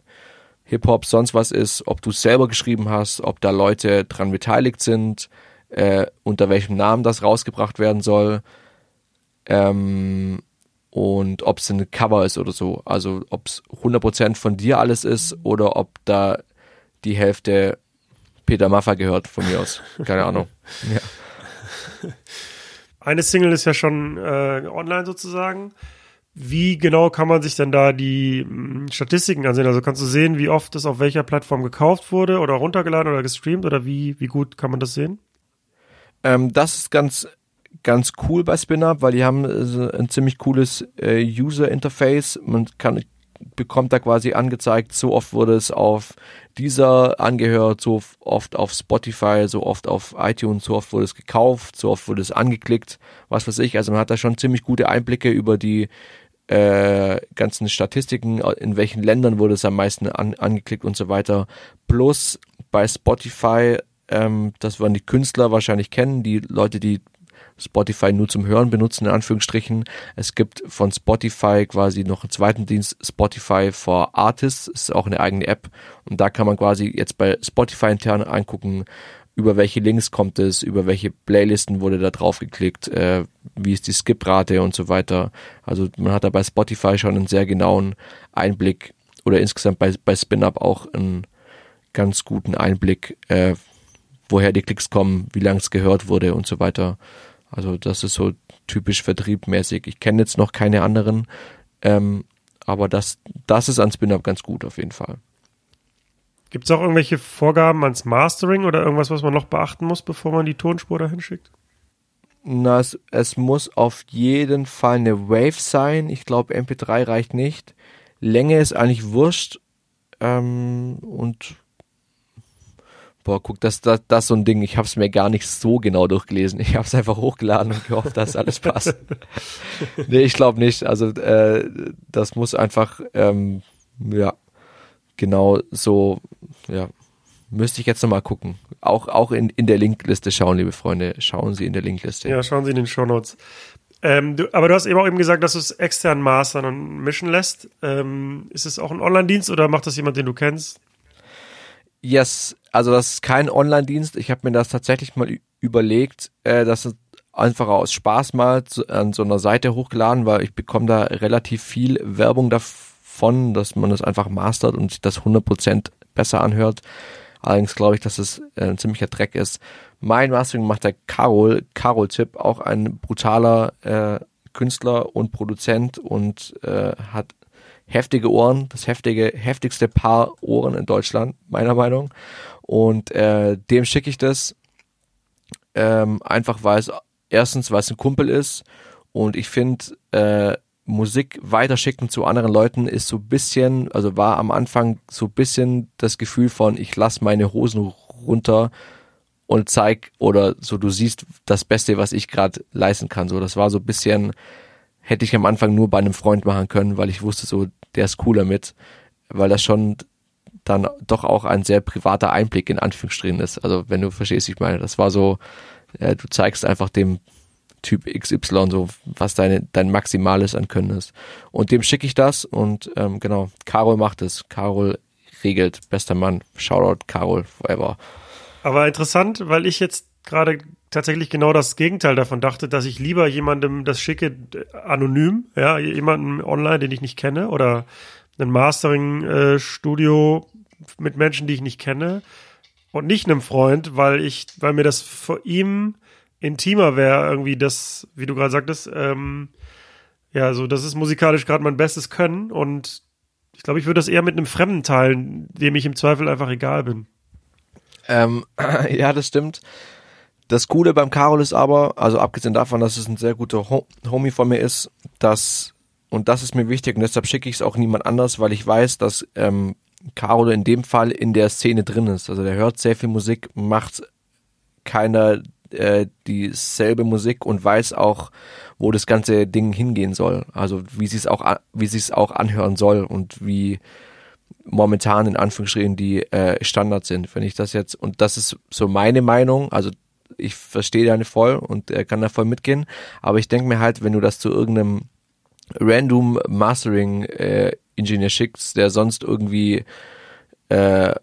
Hip-Hop sonst was ist, ob du selber geschrieben hast, ob da Leute dran beteiligt sind, äh, unter welchem Namen das rausgebracht werden soll ähm, und ob es ein Cover ist oder so. Also ob es 100% von dir alles ist oder ob da die Hälfte Peter Maffa gehört von mir aus. Keine Ahnung. Ja. Eine Single ist ja schon äh, online sozusagen. Wie genau kann man sich denn da die mh, mm, Statistiken ansehen? Also kannst du sehen, wie oft es auf welcher Plattform gekauft wurde oder runtergeladen oder gestreamt oder wie, wie gut kann man das sehen? Ähm, das ist ganz ganz cool bei SpinUp, weil die haben äh, ein ziemlich cooles äh, User Interface. Man kann bekommt da quasi angezeigt, so oft wurde es auf dieser angehört, so oft auf Spotify, so oft auf iTunes, so oft wurde es gekauft, so oft wurde es angeklickt, was weiß ich. Also man hat da schon ziemlich gute Einblicke über die äh, ganzen Statistiken, in welchen Ländern wurde es am meisten an, angeklickt und so weiter. Plus bei Spotify, ähm, das werden die Künstler wahrscheinlich kennen, die Leute, die Spotify nur zum Hören benutzen, in Anführungsstrichen. Es gibt von Spotify quasi noch einen zweiten Dienst, Spotify for Artists, ist auch eine eigene App. Und da kann man quasi jetzt bei Spotify intern angucken, über welche Links kommt es, über welche Playlisten wurde da drauf geklickt, äh, wie ist die Skip-Rate und so weiter. Also man hat da bei Spotify schon einen sehr genauen Einblick oder insgesamt bei, bei SpinUp auch einen ganz guten Einblick, äh, woher die Klicks kommen, wie lang es gehört wurde und so weiter. Also das ist so typisch vertriebmäßig. Ich kenne jetzt noch keine anderen, ähm, aber das, das ist an Spin-Up ganz gut auf jeden Fall. Gibt es auch irgendwelche Vorgaben ans Mastering oder irgendwas, was man noch beachten muss, bevor man die Tonspur dahin schickt? Na, es, es muss auf jeden Fall eine Wave sein. Ich glaube, MP3 reicht nicht. Länge ist eigentlich wurscht. Ähm, und boah, guck, das, das, das so ein Ding, ich habe es mir gar nicht so genau durchgelesen. Ich habe es einfach hochgeladen und gehofft, dass alles passt. nee, ich glaube nicht. Also äh, das muss einfach, ähm, ja, genau so, ja, müsste ich jetzt nochmal gucken. Auch, auch in, in der Linkliste schauen, liebe Freunde. Schauen Sie in der Linkliste. Ja, schauen Sie in den Shownotes. Ähm, du, aber du hast eben auch eben gesagt, dass du es extern mastern und mischen lässt. Ähm, ist es auch ein Online-Dienst oder macht das jemand, den du kennst? Yes, also das ist kein Online-Dienst. Ich habe mir das tatsächlich mal überlegt, äh, dass es einfach aus Spaß mal zu, an so einer Seite hochgeladen, weil ich bekomme da relativ viel Werbung davon, dass man das einfach mastert und sich das 100% besser anhört. Allerdings glaube ich, dass es äh, ein ziemlicher Dreck ist. Mein Mastering macht der Carol, Carol Tipp, auch ein brutaler äh, Künstler und Produzent und äh, hat heftige Ohren, das heftige, heftigste Paar Ohren in Deutschland, meiner Meinung. Und äh, dem schicke ich das ähm, einfach, weil es erstens, weil es ein Kumpel ist und ich finde, äh, Musik weiterschicken zu anderen Leuten ist so bisschen, also war am Anfang so bisschen das Gefühl von, ich lass meine Hosen runter und zeig oder so du siehst das Beste, was ich gerade leisten kann. So, das war so bisschen, hätte ich am Anfang nur bei einem Freund machen können, weil ich wusste so, der ist cooler mit, weil das schon dann doch auch ein sehr privater Einblick in Anführungsstrichen ist. Also wenn du verstehst, ich meine, das war so, äh, du zeigst einfach dem Typ XY so, was deine, dein Maximales an Können ist. Und dem schicke ich das und ähm, genau, Carol macht es. Carol regelt, bester Mann. Shoutout Carol forever. Aber interessant, weil ich jetzt gerade tatsächlich genau das Gegenteil davon dachte, dass ich lieber jemandem das schicke anonym, ja, jemandem online, den ich nicht kenne oder ein Mastering-Studio mit Menschen, die ich nicht kenne und nicht einem Freund, weil ich, weil mir das vor ihm intimer wäre, irgendwie das, wie du gerade sagtest, ähm, ja, so, das ist musikalisch gerade mein bestes Können und ich glaube, ich würde das eher mit einem Fremden teilen, dem ich im Zweifel einfach egal bin. Ähm, ja, das stimmt. Das Coole beim Carol ist aber, also abgesehen davon, dass es ein sehr guter Homie von mir ist, dass, und das ist mir wichtig und deshalb schicke ich es auch niemand anders, weil ich weiß, dass ähm, Carol in dem Fall in der Szene drin ist. Also der hört sehr viel Musik, macht keiner äh, dieselbe Musik und weiß auch, wo das ganze Ding hingehen soll. Also wie sie es auch, wie sie es auch anhören soll und wie momentan in Anführungsstrichen die äh, Standards sind. Wenn ich das jetzt, und das ist so meine Meinung, also ich verstehe deine voll und er kann da voll mitgehen. Aber ich denke mir halt, wenn du das zu irgendeinem random Mastering äh, Ingenieur schickst, der sonst irgendwie äh,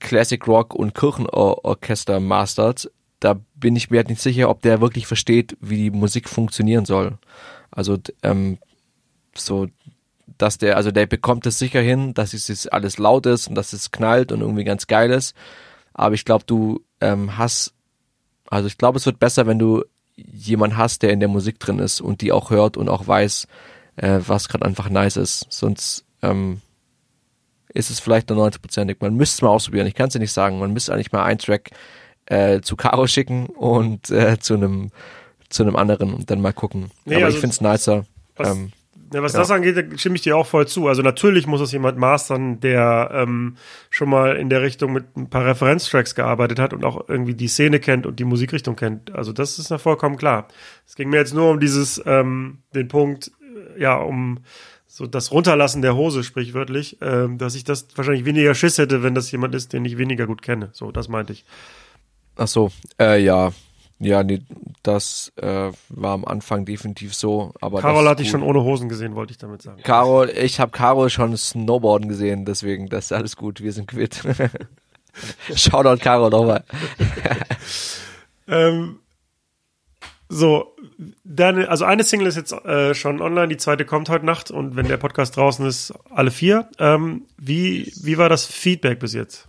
Classic Rock und Kirchenorchester mastert, da bin ich mir halt nicht sicher, ob der wirklich versteht, wie die Musik funktionieren soll. Also ähm, so, dass der, also der bekommt es sicher hin, dass es alles laut ist und dass es knallt und irgendwie ganz geil ist. Aber ich glaube, du ähm, hast, also ich glaube, es wird besser, wenn du jemand hast, der in der Musik drin ist und die auch hört und auch weiß, äh, was gerade einfach nice ist. Sonst ähm, ist es vielleicht nur 90%ig. Man müsste es mal ausprobieren. Ich kann es dir nicht sagen. Man müsste eigentlich mal einen Track äh, zu Caro schicken und äh, zu einem zu einem anderen und dann mal gucken. Nee, Aber also ich finde es nicer. Was, ähm, ja, was ja. das angeht, stimme ich dir auch voll zu. Also natürlich muss es jemand mastern, der ähm, schon mal in der Richtung mit ein paar Referenztracks gearbeitet hat und auch irgendwie die Szene kennt und die Musikrichtung kennt. Also das ist ja vollkommen klar. Es ging mir jetzt nur um dieses, ähm, den Punkt, äh, ja, um so das Runterlassen der Hose, sprichwörtlich, ähm, dass ich das wahrscheinlich weniger Schiss hätte, wenn das jemand ist, den ich weniger gut kenne. So, das meinte ich. Ach so, äh, ja. Ja, nee, das äh, war am Anfang definitiv so. Aber Carol hatte ich schon ohne Hosen gesehen, wollte ich damit sagen. Carol, ich habe Carol schon Snowboarden gesehen, deswegen, das ist alles gut, wir sind quitt. Shoutout Carol nochmal. ähm, so, dann, also eine Single ist jetzt äh, schon online, die zweite kommt heute Nacht und wenn der Podcast draußen ist, alle vier. Ähm, wie, wie war das Feedback bis jetzt?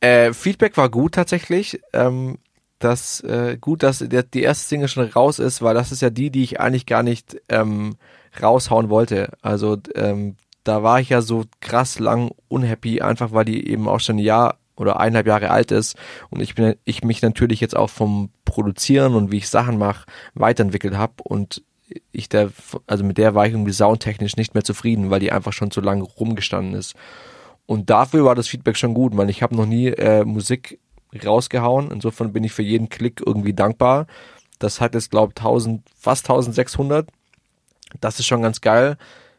Äh, Feedback war gut tatsächlich. Ähm, das äh, gut, dass der, die erste Single schon raus ist, weil das ist ja die, die ich eigentlich gar nicht ähm, raushauen wollte. Also ähm, da war ich ja so krass lang unhappy, einfach weil die eben auch schon ein Jahr oder eineinhalb Jahre alt ist und ich bin ich mich natürlich jetzt auch vom Produzieren und wie ich Sachen mache weiterentwickelt habe und ich der also mit der war ich irgendwie soundtechnisch nicht mehr zufrieden, weil die einfach schon zu lange rumgestanden ist. Und dafür war das Feedback schon gut, weil ich habe noch nie äh, Musik rausgehauen. Insofern bin ich für jeden Klick irgendwie dankbar. Das hat jetzt, glaube ich, 1000, fast 1600. Das ist schon ganz geil.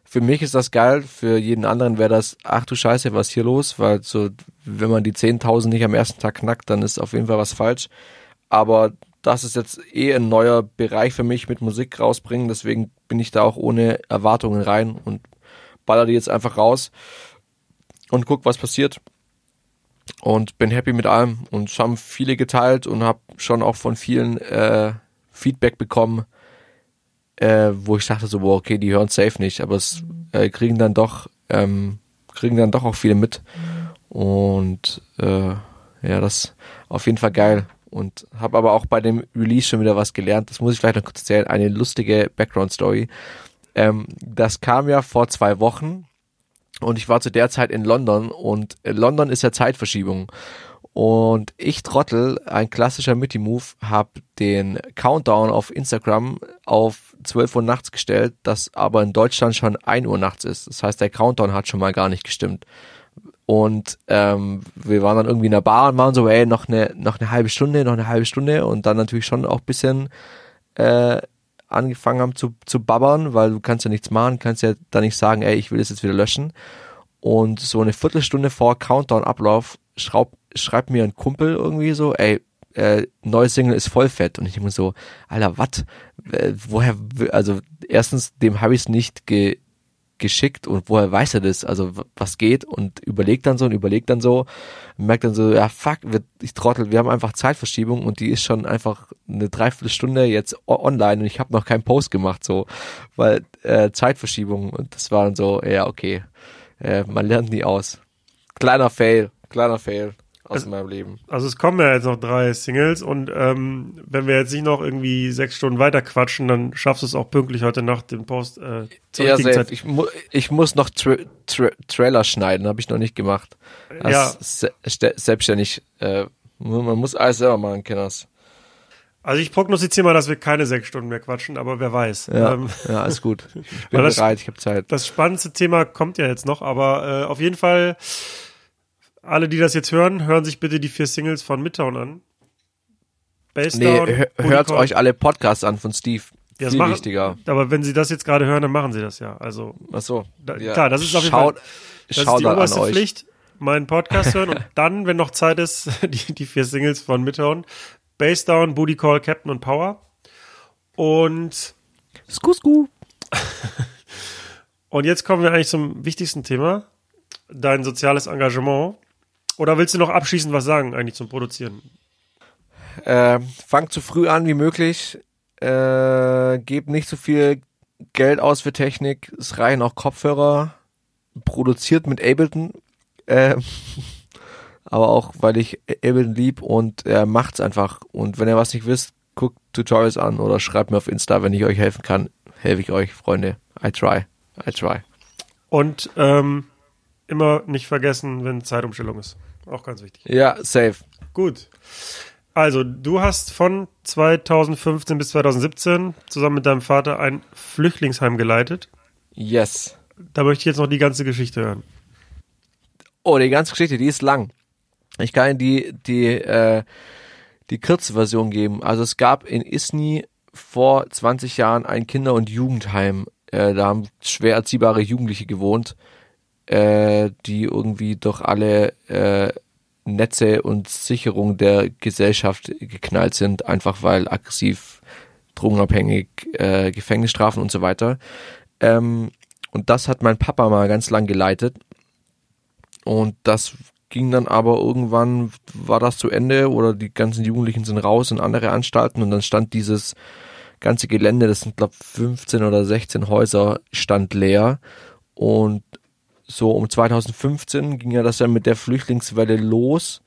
Für mich ist das geil, für jeden anderen wäre das, ach du Scheiße, was ist hier los? Weil so, wenn man die 10.000 nicht am ersten Tag knackt, dann ist auf jeden Fall was falsch. Aber das ist jetzt eh ein neuer Bereich für mich mit Musik rausbringen, deswegen bin ich da auch ohne Erwartungen rein und baller die jetzt einfach raus und guck, was passiert. Und bin happy mit allem. Und es haben viele geteilt und habe schon auch von vielen äh, Feedback bekommen, äh, wo ich dachte so, boah, okay, die hören safe nicht, aber es äh, kriegen dann doch, ähm, kriegen dann doch auch viele mit. Und äh, ja, das auf jeden Fall geil. Und habe aber auch bei dem Release schon wieder was gelernt. Das muss ich vielleicht noch kurz erzählen. Eine lustige Background-Story. Ähm, das kam ja vor zwei Wochen und ich war zu der Zeit in London und London ist ja Zeitverschiebung. Und ich Trottel, ein klassischer Mitty-Move, habe den Countdown auf Instagram auf 12 Uhr nachts gestellt, das aber in Deutschland schon 1 Uhr nachts ist. Das heißt, der Countdown hat schon mal gar nicht gestimmt. Und ähm, wir waren dann irgendwie in der Bar und waren so, ey, noch eine, noch eine halbe Stunde, noch eine halbe Stunde und dann natürlich schon auch bisschen äh, angefangen haben zu, zu babbern, weil du kannst ja nichts machen, kannst ja da nicht sagen, ey, ich will das jetzt wieder löschen. Und so eine Viertelstunde vor Countdown-Ablauf schreibt mir ein Kumpel irgendwie so, ey, äh, neues Single ist voll fett. Und ich denke mir so, Alter, was? Äh, woher, also erstens, dem habe ich es nicht ge geschickt und woher weiß er das? Also was geht? Und überlegt dann so und überlegt dann so, merkt dann so, ja fuck, ich trottel, wir haben einfach Zeitverschiebung und die ist schon einfach eine Dreiviertelstunde jetzt online und ich habe noch keinen Post gemacht, so, weil äh, Zeitverschiebung und das war dann so, ja okay, äh, man lernt nie aus. Kleiner Fail, kleiner Fail aus also, meinem Leben. Also es kommen ja jetzt noch drei Singles und ähm, wenn wir jetzt nicht noch irgendwie sechs Stunden weiter quatschen, dann schaffst du es auch pünktlich heute Nacht den Post äh, zur ja, richtigen Zeit. Ich, mu ich muss noch Tra Tra Trailer schneiden, habe ich noch nicht gemacht. ja. Se selbstständig. Äh, man muss alles selber machen, Kenners. Also ich prognostiziere mal, dass wir keine sechs Stunden mehr quatschen, aber wer weiß. Ja, ähm, ja alles gut. Ich bin bereit, ich habe Zeit. Das spannendste Thema kommt ja jetzt noch, aber äh, auf jeden Fall alle, die das jetzt hören, hören sich bitte die vier Singles von Midtown an. Bassdown, nee, hört euch alle Podcasts an von Steve. Ja, Viel machen, wichtiger. Aber wenn sie das jetzt gerade hören, dann machen sie das ja. Also, Ach so. Da, ja. Klar, das ist auf jeden Fall das ist die oberste Pflicht, meinen Podcast hören und dann, wenn noch Zeit ist, die, die vier Singles von Midtown. Bassdown, Booty Call, Captain und Power. Und Sku, sku. und jetzt kommen wir eigentlich zum wichtigsten Thema. dein soziales Engagement. Oder willst du noch abschließend was sagen eigentlich zum Produzieren? Äh, fangt so früh an wie möglich. Äh, gebt nicht so viel Geld aus für Technik. Es reichen auch Kopfhörer. Produziert mit Ableton. Äh, aber auch, weil ich Ableton lieb und er macht's einfach. Und wenn ihr was nicht wisst, guckt Tutorials an oder schreibt mir auf Insta, wenn ich euch helfen kann. Helfe ich euch, Freunde. I try. I try. Und ähm, immer nicht vergessen, wenn Zeitumstellung ist. Auch ganz wichtig. Ja, safe. Gut. Also, du hast von 2015 bis 2017 zusammen mit deinem Vater ein Flüchtlingsheim geleitet. Yes. Da möchte ich jetzt noch die ganze Geschichte hören. Oh, die ganze Geschichte, die ist lang. Ich kann Ihnen die, die, äh, die kurze Version geben. Also es gab in Isny vor 20 Jahren ein Kinder- und Jugendheim. Äh, da haben schwer erziehbare Jugendliche gewohnt, äh, die irgendwie durch alle äh, Netze und Sicherung der Gesellschaft geknallt sind, einfach weil aggressiv, drogenabhängig, äh, Gefängnisstrafen und so weiter. Ähm, und das hat mein Papa mal ganz lang geleitet. Und das ging dann aber irgendwann, war das zu Ende oder die ganzen Jugendlichen sind raus in andere Anstalten und dann stand dieses ganze Gelände, das sind glaube 15 oder 16 Häuser, stand leer und so um 2015 ging ja das dann mit der Flüchtlingswelle los.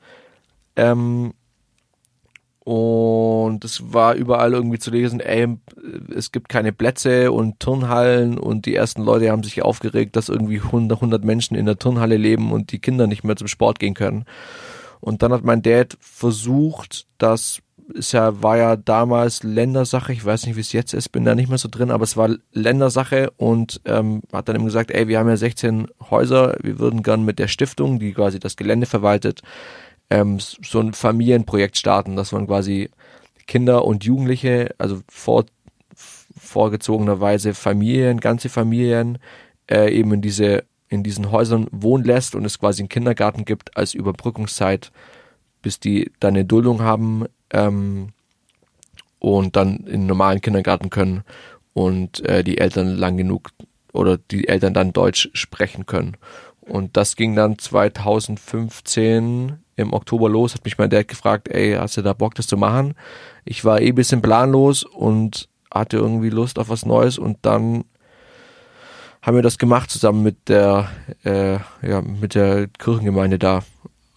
Ähm, und es war überall irgendwie zu lesen, ey, es gibt keine Plätze und Turnhallen und die ersten Leute haben sich aufgeregt, dass irgendwie 100, 100 Menschen in der Turnhalle leben und die Kinder nicht mehr zum Sport gehen können. Und dann hat mein Dad versucht, das ist ja, war ja damals Ländersache, ich weiß nicht, wie es jetzt ist, bin da nicht mehr so drin, aber es war Ländersache und ähm, hat dann eben gesagt, ey, wir haben ja 16 Häuser, wir würden gern mit der Stiftung, die quasi das Gelände verwaltet, ähm, so ein Familienprojekt starten, dass man quasi Kinder und Jugendliche, also vor, vorgezogenerweise Familien, ganze Familien, äh, eben in diese in diesen Häusern wohnen lässt und es quasi einen Kindergarten gibt als Überbrückungszeit, bis die dann eine Duldung haben ähm, und dann in einen normalen Kindergarten können und äh, die Eltern lang genug oder die Eltern dann Deutsch sprechen können. Und das ging dann 2015 im Oktober los, hat mich mein Dad gefragt, ey, hast du da Bock, das zu machen? Ich war eh bisschen planlos und hatte irgendwie Lust auf was Neues und dann haben wir das gemacht zusammen mit der äh, ja mit der Kirchengemeinde da,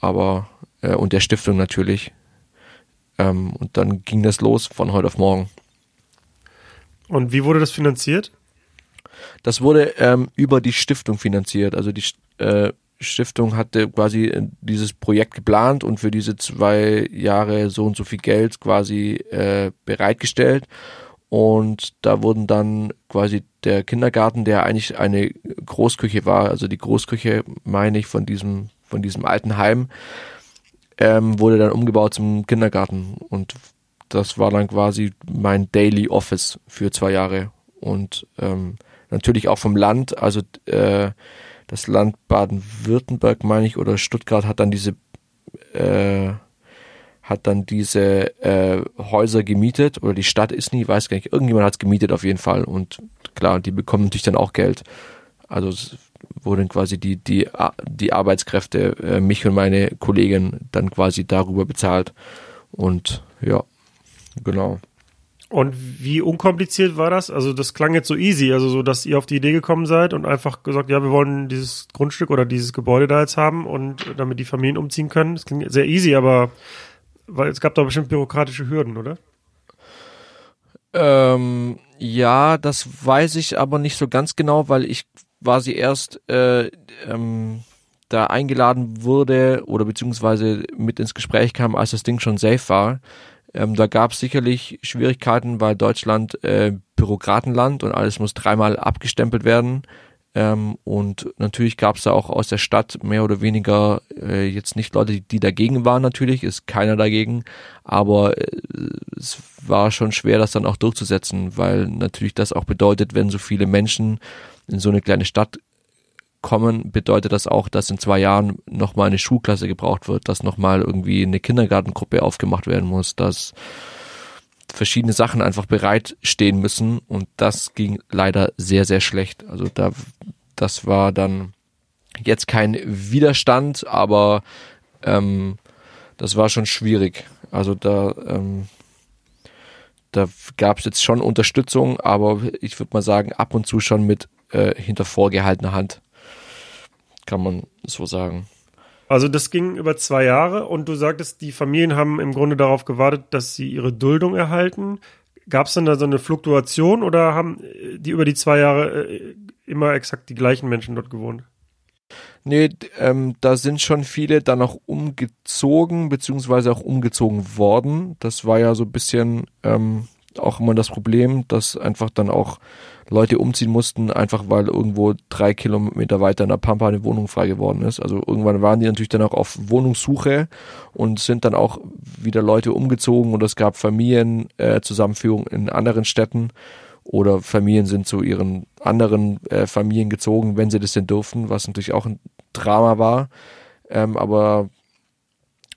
aber äh, und der Stiftung natürlich. Ähm, und dann ging das los von heute auf morgen. Und wie wurde das finanziert? Das wurde ähm, über die Stiftung finanziert. Also die äh, Stiftung hatte quasi äh, dieses Projekt geplant und für diese zwei Jahre so und so viel Geld quasi äh, bereitgestellt. Und da wurden dann quasi der Kindergarten, der eigentlich eine Großküche war, also die Großküche, meine ich, von diesem, von diesem alten Heim, ähm, wurde dann umgebaut zum Kindergarten. Und das war dann quasi mein Daily Office für zwei Jahre. Und ähm, natürlich auch vom Land, also äh, das Land Baden-Württemberg, meine ich, oder Stuttgart hat dann diese äh, hat dann diese äh, Häuser gemietet oder die Stadt ist nie, weiß gar nicht, irgendjemand hat es gemietet auf jeden Fall und klar, die bekommen natürlich dann auch Geld. Also es wurden quasi die die die Arbeitskräfte, äh, mich und meine Kollegin dann quasi darüber bezahlt und ja, genau. Und wie unkompliziert war das? Also das klang jetzt so easy, also so, dass ihr auf die Idee gekommen seid und einfach gesagt, ja, wir wollen dieses Grundstück oder dieses Gebäude da jetzt haben und damit die Familien umziehen können. Das klingt sehr easy, aber weil es gab da bestimmt bürokratische Hürden, oder? Ähm, ja, das weiß ich aber nicht so ganz genau, weil ich war sie erst äh, ähm, da eingeladen wurde oder beziehungsweise mit ins Gespräch kam, als das Ding schon safe war. Ähm, da gab es sicherlich Schwierigkeiten, weil Deutschland äh, Bürokratenland und alles muss dreimal abgestempelt werden. Ähm, und natürlich gab es da auch aus der Stadt mehr oder weniger äh, jetzt nicht Leute, die, die dagegen waren natürlich, ist keiner dagegen, aber äh, es war schon schwer, das dann auch durchzusetzen, weil natürlich das auch bedeutet, wenn so viele Menschen in so eine kleine Stadt kommen, bedeutet das auch, dass in zwei Jahren nochmal eine Schulklasse gebraucht wird, dass nochmal irgendwie eine Kindergartengruppe aufgemacht werden muss, dass verschiedene Sachen einfach bereitstehen müssen und das ging leider sehr, sehr schlecht. Also da, das war dann jetzt kein Widerstand, aber ähm, das war schon schwierig. Also da, ähm, da gab es jetzt schon Unterstützung, aber ich würde mal sagen, ab und zu schon mit äh, hinter vorgehaltener Hand. Kann man so sagen. Also das ging über zwei Jahre und du sagtest, die Familien haben im Grunde darauf gewartet, dass sie ihre Duldung erhalten. Gab es denn da so eine Fluktuation oder haben die über die zwei Jahre äh, immer exakt die gleichen Menschen dort gewohnt? Nee, ähm, da sind schon viele dann auch umgezogen, beziehungsweise auch umgezogen worden. Das war ja so ein bisschen ähm, auch immer das Problem, dass einfach dann auch Leute umziehen mussten, einfach weil irgendwo drei Kilometer weiter in der Pampa eine Wohnung frei geworden ist. Also irgendwann waren die natürlich dann auch auf Wohnungssuche und sind dann auch wieder Leute umgezogen und es gab Familienzusammenführungen äh, in anderen Städten oder Familien sind zu ihren anderen äh, Familien gezogen, wenn sie das denn durften, was natürlich auch ein Drama war. Ähm, aber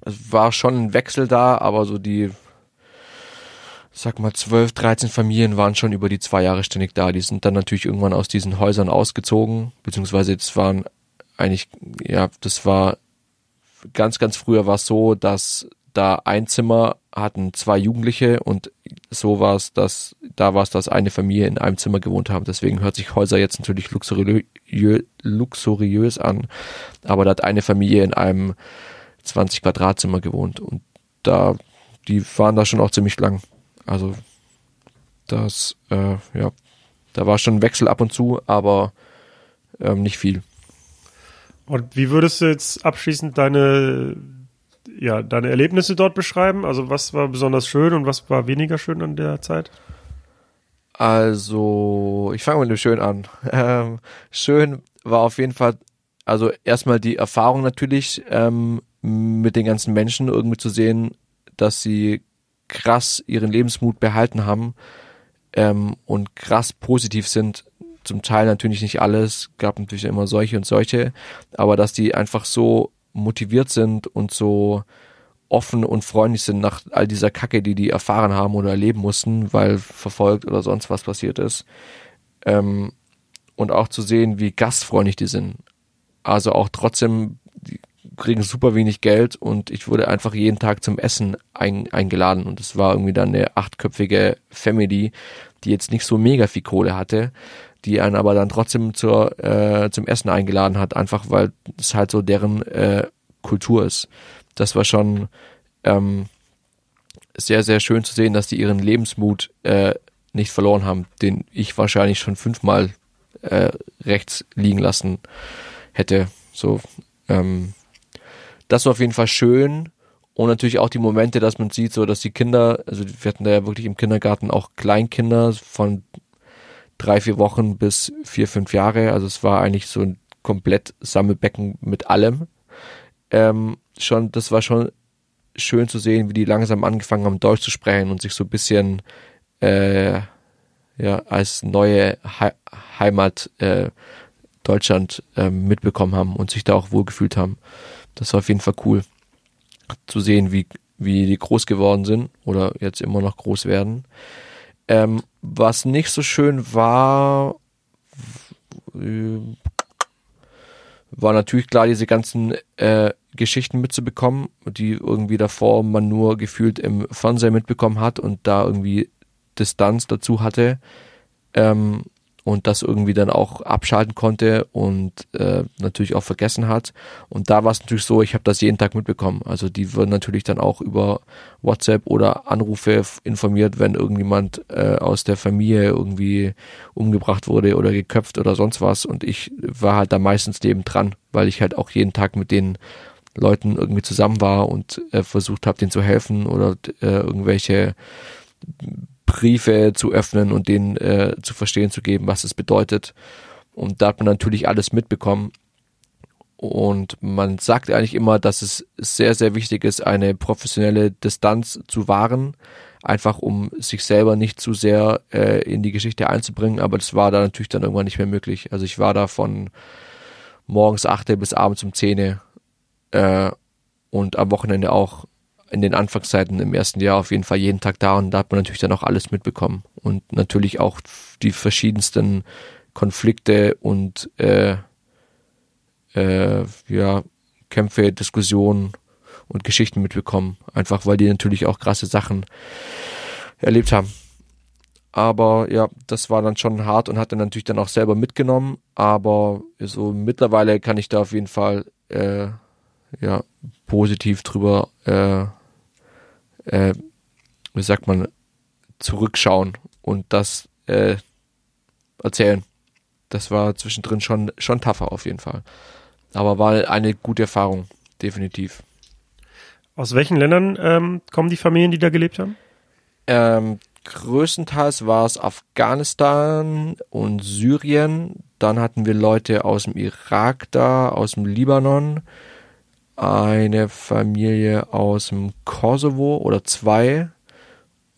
es war schon ein Wechsel da, aber so die, sag mal, 12, 13 Familien waren schon über die zwei Jahre ständig da. Die sind dann natürlich irgendwann aus diesen Häusern ausgezogen, beziehungsweise es waren eigentlich, ja, das war ganz, ganz früher war es so, dass da ein Zimmer hatten zwei Jugendliche und so war es, dass da war es, dass eine Familie in einem Zimmer gewohnt haben. Deswegen hört sich Häuser jetzt natürlich luxuriö luxuriös an, aber da hat eine Familie in einem 20 Quadratzimmer gewohnt und da die waren da schon auch ziemlich lang. Also das äh, ja, da war schon ein Wechsel ab und zu, aber ähm, nicht viel. Und wie würdest du jetzt abschließend deine ja, deine Erlebnisse dort beschreiben? Also was war besonders schön und was war weniger schön an der Zeit? Also, ich fange mit dem Schön an. Ähm, schön war auf jeden Fall, also erstmal die Erfahrung natürlich, ähm, mit den ganzen Menschen irgendwie zu sehen, dass sie krass ihren Lebensmut behalten haben ähm, und krass positiv sind. Zum Teil natürlich nicht alles, gab natürlich immer solche und solche, aber dass die einfach so motiviert sind und so offen und freundlich sind nach all dieser Kacke, die die erfahren haben oder erleben mussten, weil verfolgt oder sonst was passiert ist. Ähm, und auch zu sehen, wie gastfreundlich die sind. Also auch trotzdem, kriegen super wenig Geld und ich wurde einfach jeden Tag zum Essen ein, eingeladen und es war irgendwie dann eine achtköpfige Family, die jetzt nicht so mega viel Kohle hatte, die einen aber dann trotzdem zur, äh, zum Essen eingeladen hat, einfach weil es halt so deren äh, Kultur ist. Das war schon ähm, sehr, sehr schön zu sehen, dass die ihren Lebensmut äh, nicht verloren haben, den ich wahrscheinlich schon fünfmal äh, rechts liegen lassen hätte. So, ähm, das war auf jeden Fall schön. Und natürlich auch die Momente, dass man sieht, so dass die Kinder, also wir hatten da ja wirklich im Kindergarten auch Kleinkinder von drei, vier Wochen bis vier, fünf Jahre. Also es war eigentlich so ein komplett Sammelbecken mit allem. Ähm, schon, das war schon schön zu sehen, wie die langsam angefangen haben, Deutsch zu sprechen und sich so ein bisschen äh, ja, als neue He Heimat äh, Deutschland äh, mitbekommen haben und sich da auch wohlgefühlt haben. Das war auf jeden Fall cool zu sehen, wie, wie die groß geworden sind oder jetzt immer noch groß werden. Ähm, was nicht so schön war, war natürlich klar, diese ganzen äh, Geschichten mitzubekommen, die irgendwie davor man nur gefühlt im Fernseher mitbekommen hat und da irgendwie Distanz dazu hatte. Ähm, und das irgendwie dann auch abschalten konnte und äh, natürlich auch vergessen hat. Und da war es natürlich so, ich habe das jeden Tag mitbekommen. Also die würden natürlich dann auch über WhatsApp oder Anrufe informiert, wenn irgendjemand äh, aus der Familie irgendwie umgebracht wurde oder geköpft oder sonst was. Und ich war halt da meistens neben dran, weil ich halt auch jeden Tag mit den Leuten irgendwie zusammen war und äh, versucht habe, denen zu helfen oder äh, irgendwelche Briefe zu öffnen und denen äh, zu verstehen zu geben, was es bedeutet. Und da hat man natürlich alles mitbekommen. Und man sagt eigentlich immer, dass es sehr, sehr wichtig ist, eine professionelle Distanz zu wahren, einfach um sich selber nicht zu sehr äh, in die Geschichte einzubringen. Aber das war da natürlich dann irgendwann nicht mehr möglich. Also ich war da von morgens achte bis abends um zehn äh, und am Wochenende auch in den Anfangszeiten im ersten Jahr auf jeden Fall jeden Tag da und da hat man natürlich dann auch alles mitbekommen und natürlich auch die verschiedensten Konflikte und äh, äh, ja, Kämpfe, Diskussionen und Geschichten mitbekommen. Einfach weil die natürlich auch krasse Sachen erlebt haben. Aber ja, das war dann schon hart und hat dann natürlich dann auch selber mitgenommen. Aber so mittlerweile kann ich da auf jeden Fall äh, ja positiv drüber, äh, äh, wie sagt man, zurückschauen und das äh, erzählen. Das war zwischendrin schon schon tougher auf jeden Fall. Aber war eine gute Erfahrung, definitiv. Aus welchen Ländern ähm, kommen die Familien, die da gelebt haben? Ähm, größtenteils war es Afghanistan und Syrien. Dann hatten wir Leute aus dem Irak da, aus dem Libanon, eine Familie aus dem Kosovo oder zwei.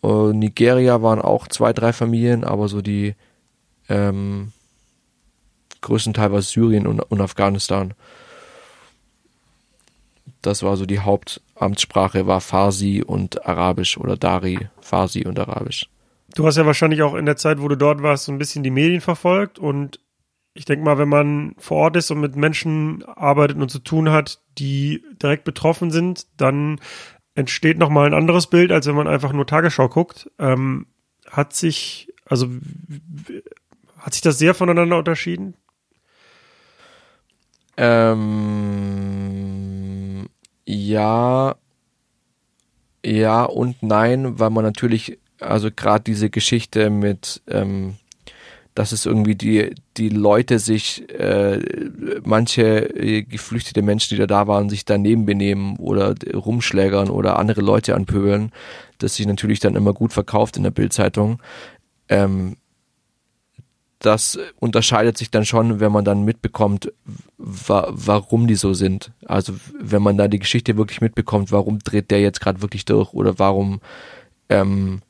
Äh, Nigeria waren auch zwei, drei Familien, aber so die ähm, größtenteils war Syrien und, und Afghanistan. Das war so die Hauptamtssprache, war Farsi und Arabisch oder Dari, Farsi und Arabisch. Du hast ja wahrscheinlich auch in der Zeit, wo du dort warst, so ein bisschen die Medien verfolgt und ich denke mal, wenn man vor Ort ist und mit Menschen arbeitet und zu tun hat, die direkt betroffen sind, dann entsteht nochmal ein anderes Bild, als wenn man einfach nur Tagesschau guckt. Ähm, hat sich, also hat sich das sehr voneinander unterschieden? Ähm, ja, ja und nein, weil man natürlich, also gerade diese Geschichte mit, ähm, dass es irgendwie die, die Leute sich, äh, manche äh, geflüchtete Menschen, die da da waren, sich daneben benehmen oder rumschlägern oder andere Leute anpöbeln, das sich natürlich dann immer gut verkauft in der Bildzeitung. Ähm, das unterscheidet sich dann schon, wenn man dann mitbekommt, wa warum die so sind. Also wenn man da die Geschichte wirklich mitbekommt, warum dreht der jetzt gerade wirklich durch oder warum ähm,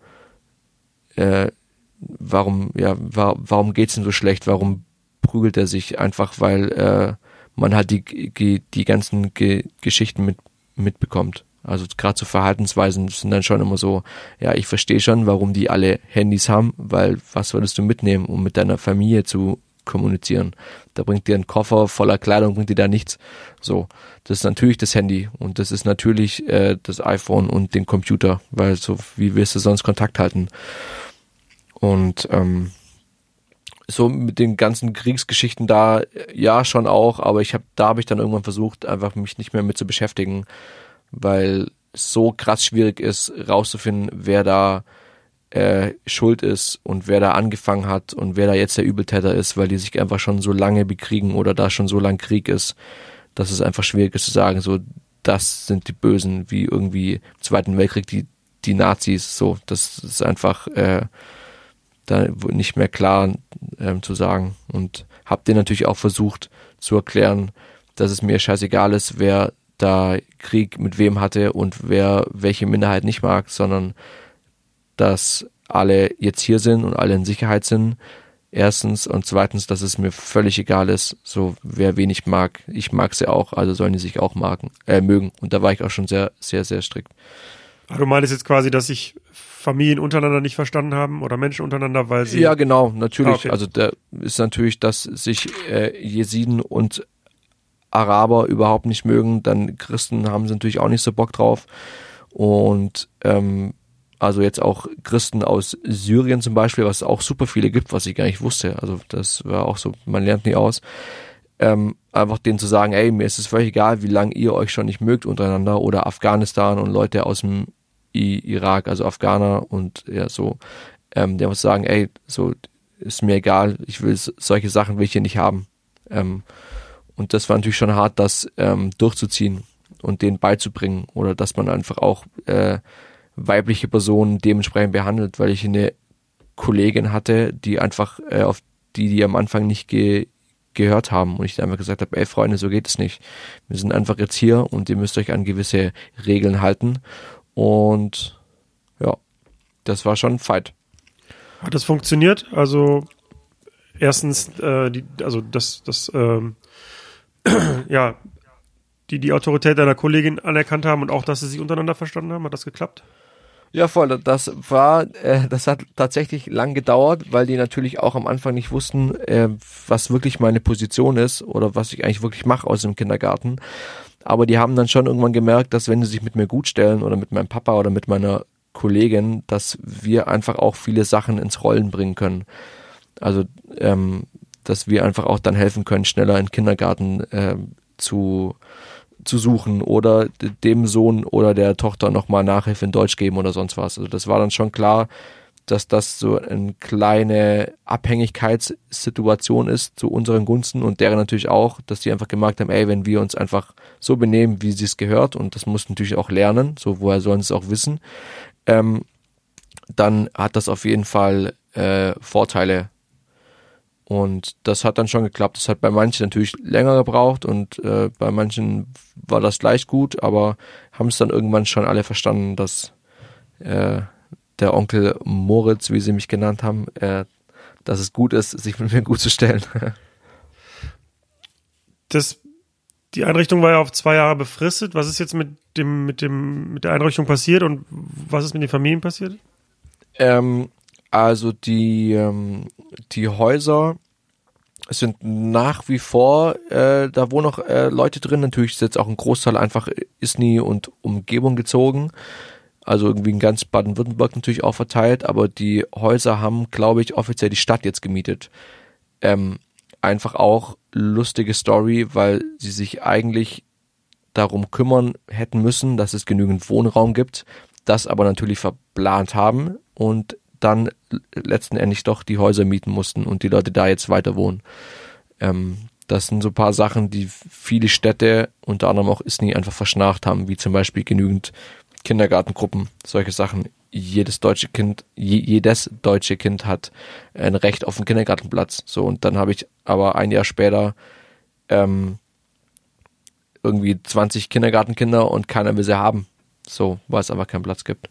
äh, warum ja wa warum geht's ihm so schlecht? Warum prügelt er sich einfach, weil äh, man halt die die, die ganzen Ge Geschichten mit mitbekommt. Also gerade so Verhaltensweisen sind dann schon immer so, ja, ich verstehe schon, warum die alle Handys haben, weil was würdest du mitnehmen, um mit deiner Familie zu kommunizieren? Da bringt dir ein Koffer voller Kleidung, bringt dir da nichts. So, das ist natürlich das Handy und das ist natürlich äh, das iPhone und den Computer, weil so, wie willst du sonst Kontakt halten? Und ähm, so mit den ganzen Kriegsgeschichten da, ja, schon auch, aber ich habe, da habe ich dann irgendwann versucht, einfach mich nicht mehr mit zu beschäftigen weil es so krass schwierig ist, rauszufinden, wer da äh, schuld ist und wer da angefangen hat und wer da jetzt der Übeltäter ist, weil die sich einfach schon so lange bekriegen oder da schon so lang Krieg ist, dass es einfach schwierig ist zu sagen, so, das sind die Bösen, wie irgendwie im Zweiten Weltkrieg die, die Nazis, so, das ist einfach äh, da nicht mehr klar ähm, zu sagen und hab denen natürlich auch versucht zu erklären, dass es mir scheißegal ist, wer da Krieg mit wem hatte und wer welche Minderheit nicht mag, sondern dass alle jetzt hier sind und alle in Sicherheit sind. Erstens und zweitens, dass es mir völlig egal ist, so wer wen ich mag. Ich mag sie auch, also sollen die sich auch magen, äh, mögen. Und da war ich auch schon sehr, sehr, sehr strikt. Ah, du meinst jetzt quasi, dass sich Familien untereinander nicht verstanden haben oder Menschen untereinander, weil sie. Ja, genau, natürlich. Ah, okay. Also da ist natürlich, dass sich äh, Jesiden und Araber überhaupt nicht mögen, dann Christen haben sie natürlich auch nicht so Bock drauf. Und ähm, also jetzt auch Christen aus Syrien zum Beispiel, was es auch super viele gibt, was ich gar nicht wusste. Also das war auch so, man lernt nie aus. Ähm, einfach denen zu sagen, ey, mir ist es völlig egal, wie lange ihr euch schon nicht mögt untereinander oder Afghanistan und Leute aus dem Irak, also Afghaner und ja so, ähm, der muss sagen, ey, so ist mir egal, ich will solche Sachen will ich hier nicht haben. Ähm, und das war natürlich schon hart, das ähm, durchzuziehen und denen beizubringen oder dass man einfach auch äh, weibliche Personen dementsprechend behandelt, weil ich eine Kollegin hatte, die einfach äh, auf die, die am Anfang nicht ge gehört haben und ich einfach gesagt habe, ey Freunde, so geht es nicht. Wir sind einfach jetzt hier und ihr müsst euch an gewisse Regeln halten und ja, das war schon ein Fight. Hat das funktioniert? Also erstens, äh, die, also das, das ähm, ja, die die Autorität deiner Kollegin anerkannt haben und auch, dass sie sich untereinander verstanden haben? Hat das geklappt? Ja, voll. Das war, äh, das hat tatsächlich lang gedauert, weil die natürlich auch am Anfang nicht wussten, äh, was wirklich meine Position ist oder was ich eigentlich wirklich mache aus dem Kindergarten. Aber die haben dann schon irgendwann gemerkt, dass wenn sie sich mit mir gut stellen oder mit meinem Papa oder mit meiner Kollegin, dass wir einfach auch viele Sachen ins Rollen bringen können. Also, ähm, dass wir einfach auch dann helfen können, schneller in den Kindergarten äh, zu zu suchen oder dem Sohn oder der Tochter nochmal Nachhilfe in Deutsch geben oder sonst was. Also das war dann schon klar, dass das so eine kleine Abhängigkeitssituation ist zu unseren Gunsten und deren natürlich auch, dass die einfach gemerkt haben, ey, wenn wir uns einfach so benehmen, wie sie es gehört, und das muss natürlich auch lernen, so woher sollen sie es auch wissen, ähm, dann hat das auf jeden Fall äh, Vorteile und das hat dann schon geklappt. Das hat bei manchen natürlich länger gebraucht und äh, bei manchen war das gleich gut, aber haben es dann irgendwann schon alle verstanden, dass äh, der Onkel Moritz, wie sie mich genannt haben, äh, dass es gut ist, sich mit mir gut zu stellen. das, die Einrichtung war ja auf zwei Jahre befristet. Was ist jetzt mit dem, mit dem, mit der Einrichtung passiert und was ist mit den Familien passiert? Ähm, also die, ähm, die Häuser sind nach wie vor, äh, da wohnen noch äh, Leute drin. Natürlich ist jetzt auch ein Großteil einfach Isny und Umgebung gezogen. Also irgendwie in ganz Baden-Württemberg natürlich auch verteilt, aber die Häuser haben, glaube ich, offiziell die Stadt jetzt gemietet. Ähm, einfach auch lustige Story, weil sie sich eigentlich darum kümmern hätten müssen, dass es genügend Wohnraum gibt, das aber natürlich verplant haben und dann letzten Endes doch die Häuser mieten mussten und die Leute da jetzt weiter wohnen. Ähm, das sind so paar Sachen, die viele Städte, unter anderem auch Isny, einfach verschnarcht haben, wie zum Beispiel genügend Kindergartengruppen, solche Sachen. Jedes deutsche Kind, jedes deutsche Kind hat ein Recht auf einen Kindergartenplatz. So, und dann habe ich aber ein Jahr später ähm, irgendwie 20 Kindergartenkinder und keiner will sie haben. So, weil es einfach keinen Platz gibt.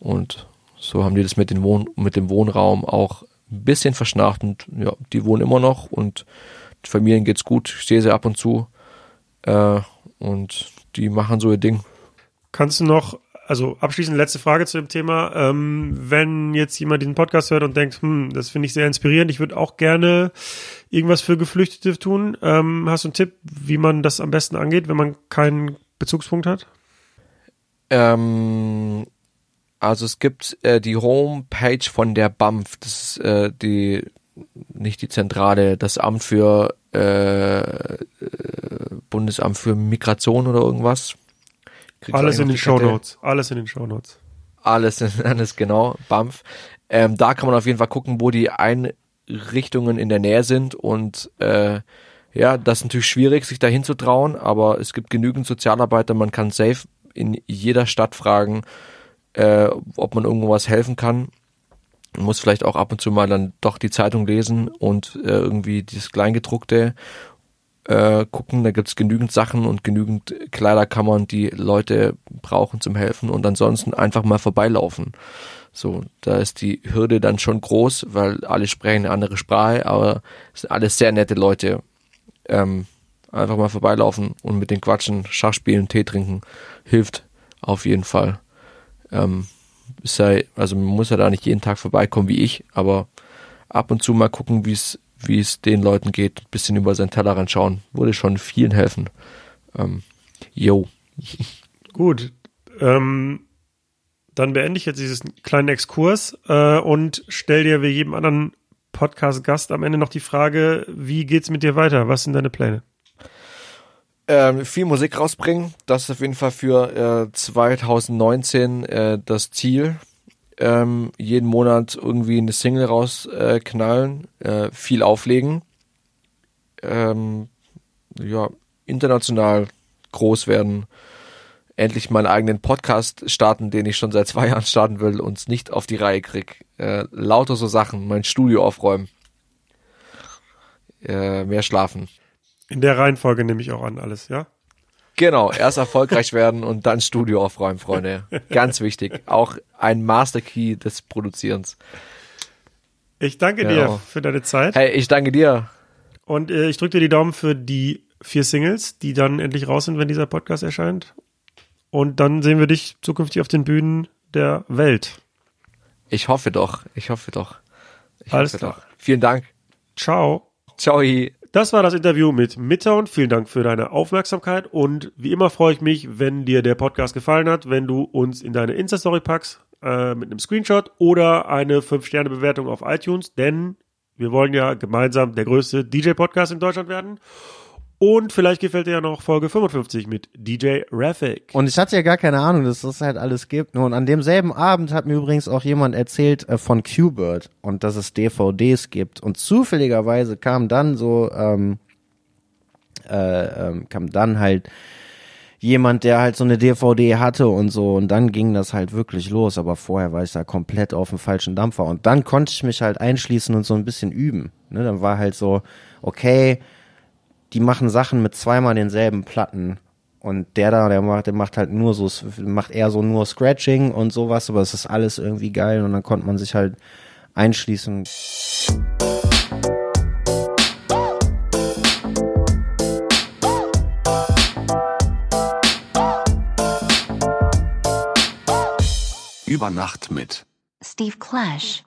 Und so haben die das mit, den Wohn mit dem Wohnraum auch ein bisschen verschnarcht und ja, die wohnen immer noch und Familien geht's gut. Ich sehe sie ab und zu äh, und die machen so ihr Ding. Kannst du noch, also abschließend letzte Frage zu dem Thema, ähm, wenn jetzt jemand diesen Podcast hört und denkt, hm, das finde ich sehr inspirierend, ich würde auch gerne irgendwas für Geflüchtete tun. Ähm, hast du einen Tipp, wie man das am besten angeht, wenn man keinen Bezugspunkt hat? Ähm, also es gibt äh, die Homepage von der BAMF, das ist äh, die nicht die Zentrale, das Amt für äh, äh Bundesamt für Migration oder irgendwas. Kriegst alles in den Show Notes. Alles in den Show Notes. Alles, alles genau, BAMF. Ähm, da kann man auf jeden Fall gucken, wo die Einrichtungen in der Nähe sind und äh, ja, das ist natürlich schwierig, sich dahin zu trauen, aber es gibt genügend Sozialarbeiter, man kann safe in jeder Stadt fragen, äh, ob man irgendwo was helfen kann. Man muss vielleicht auch ab und zu mal dann doch die Zeitung lesen und äh, irgendwie dieses Kleingedruckte äh, gucken. Da gibt's genügend Sachen und genügend Kleiderkammern, die Leute brauchen zum Helfen und ansonsten einfach mal vorbeilaufen. So, da ist die Hürde dann schon groß, weil alle sprechen eine andere Sprache, aber es sind alles sehr nette Leute. Ähm, einfach mal vorbeilaufen und mit den Quatschen, Schach spielen, Tee trinken, hilft auf jeden Fall. Ähm, ja, also man muss ja da nicht jeden Tag vorbeikommen wie ich, aber ab und zu mal gucken, wie es wie es den Leuten geht, ein bisschen über seinen Tellerrand schauen, würde schon vielen helfen. Ähm, yo. Gut. Ähm, dann beende ich jetzt dieses kleinen Exkurs äh, und stell dir wie jedem anderen Podcast-Gast am Ende noch die Frage, wie geht's mit dir weiter? Was sind deine Pläne? ähm, viel Musik rausbringen. Das ist auf jeden Fall für äh, 2019 äh, das Ziel. Ähm, jeden Monat irgendwie eine Single rausknallen, äh, viel auflegen. Ähm, ja, international groß werden. Endlich meinen eigenen Podcast starten, den ich schon seit zwei Jahren starten will und es nicht auf die Reihe krieg. Äh, lauter so Sachen, mein Studio aufräumen. Äh, mehr schlafen. In der Reihenfolge nehme ich auch an, alles, ja? Genau, erst erfolgreich werden und dann Studio aufräumen, Freunde. Ganz wichtig. Auch ein Master Key des Produzierens. Ich danke genau. dir für deine Zeit. Hey, ich danke dir. Und äh, ich drücke dir die Daumen für die vier Singles, die dann endlich raus sind, wenn dieser Podcast erscheint. Und dann sehen wir dich zukünftig auf den Bühnen der Welt. Ich hoffe doch. Ich hoffe doch. Ich Alles hoffe klar. doch. Vielen Dank. Ciao. Ciao. Das war das Interview mit Midtown. Vielen Dank für deine Aufmerksamkeit und wie immer freue ich mich, wenn dir der Podcast gefallen hat, wenn du uns in deine Insta-Story packst äh, mit einem Screenshot oder eine 5-Sterne-Bewertung auf iTunes, denn wir wollen ja gemeinsam der größte DJ-Podcast in Deutschland werden. Und vielleicht gefällt dir ja noch Folge 55 mit DJ Raffic. Und ich hatte ja gar keine Ahnung, dass das halt alles gibt. Und an demselben Abend hat mir übrigens auch jemand erzählt äh, von Qbird und dass es DVDs gibt. Und zufälligerweise kam dann so, ähm, äh, ähm, kam dann halt jemand, der halt so eine DVD hatte und so. Und dann ging das halt wirklich los. Aber vorher war ich da komplett auf dem falschen Dampfer. Und dann konnte ich mich halt einschließen und so ein bisschen üben. Ne? Dann war halt so, okay, die machen Sachen mit zweimal denselben Platten. Und der da, der macht, der macht halt nur so, macht eher so nur Scratching und sowas, aber es ist alles irgendwie geil und dann konnte man sich halt einschließen. Über Nacht mit. Steve Clash.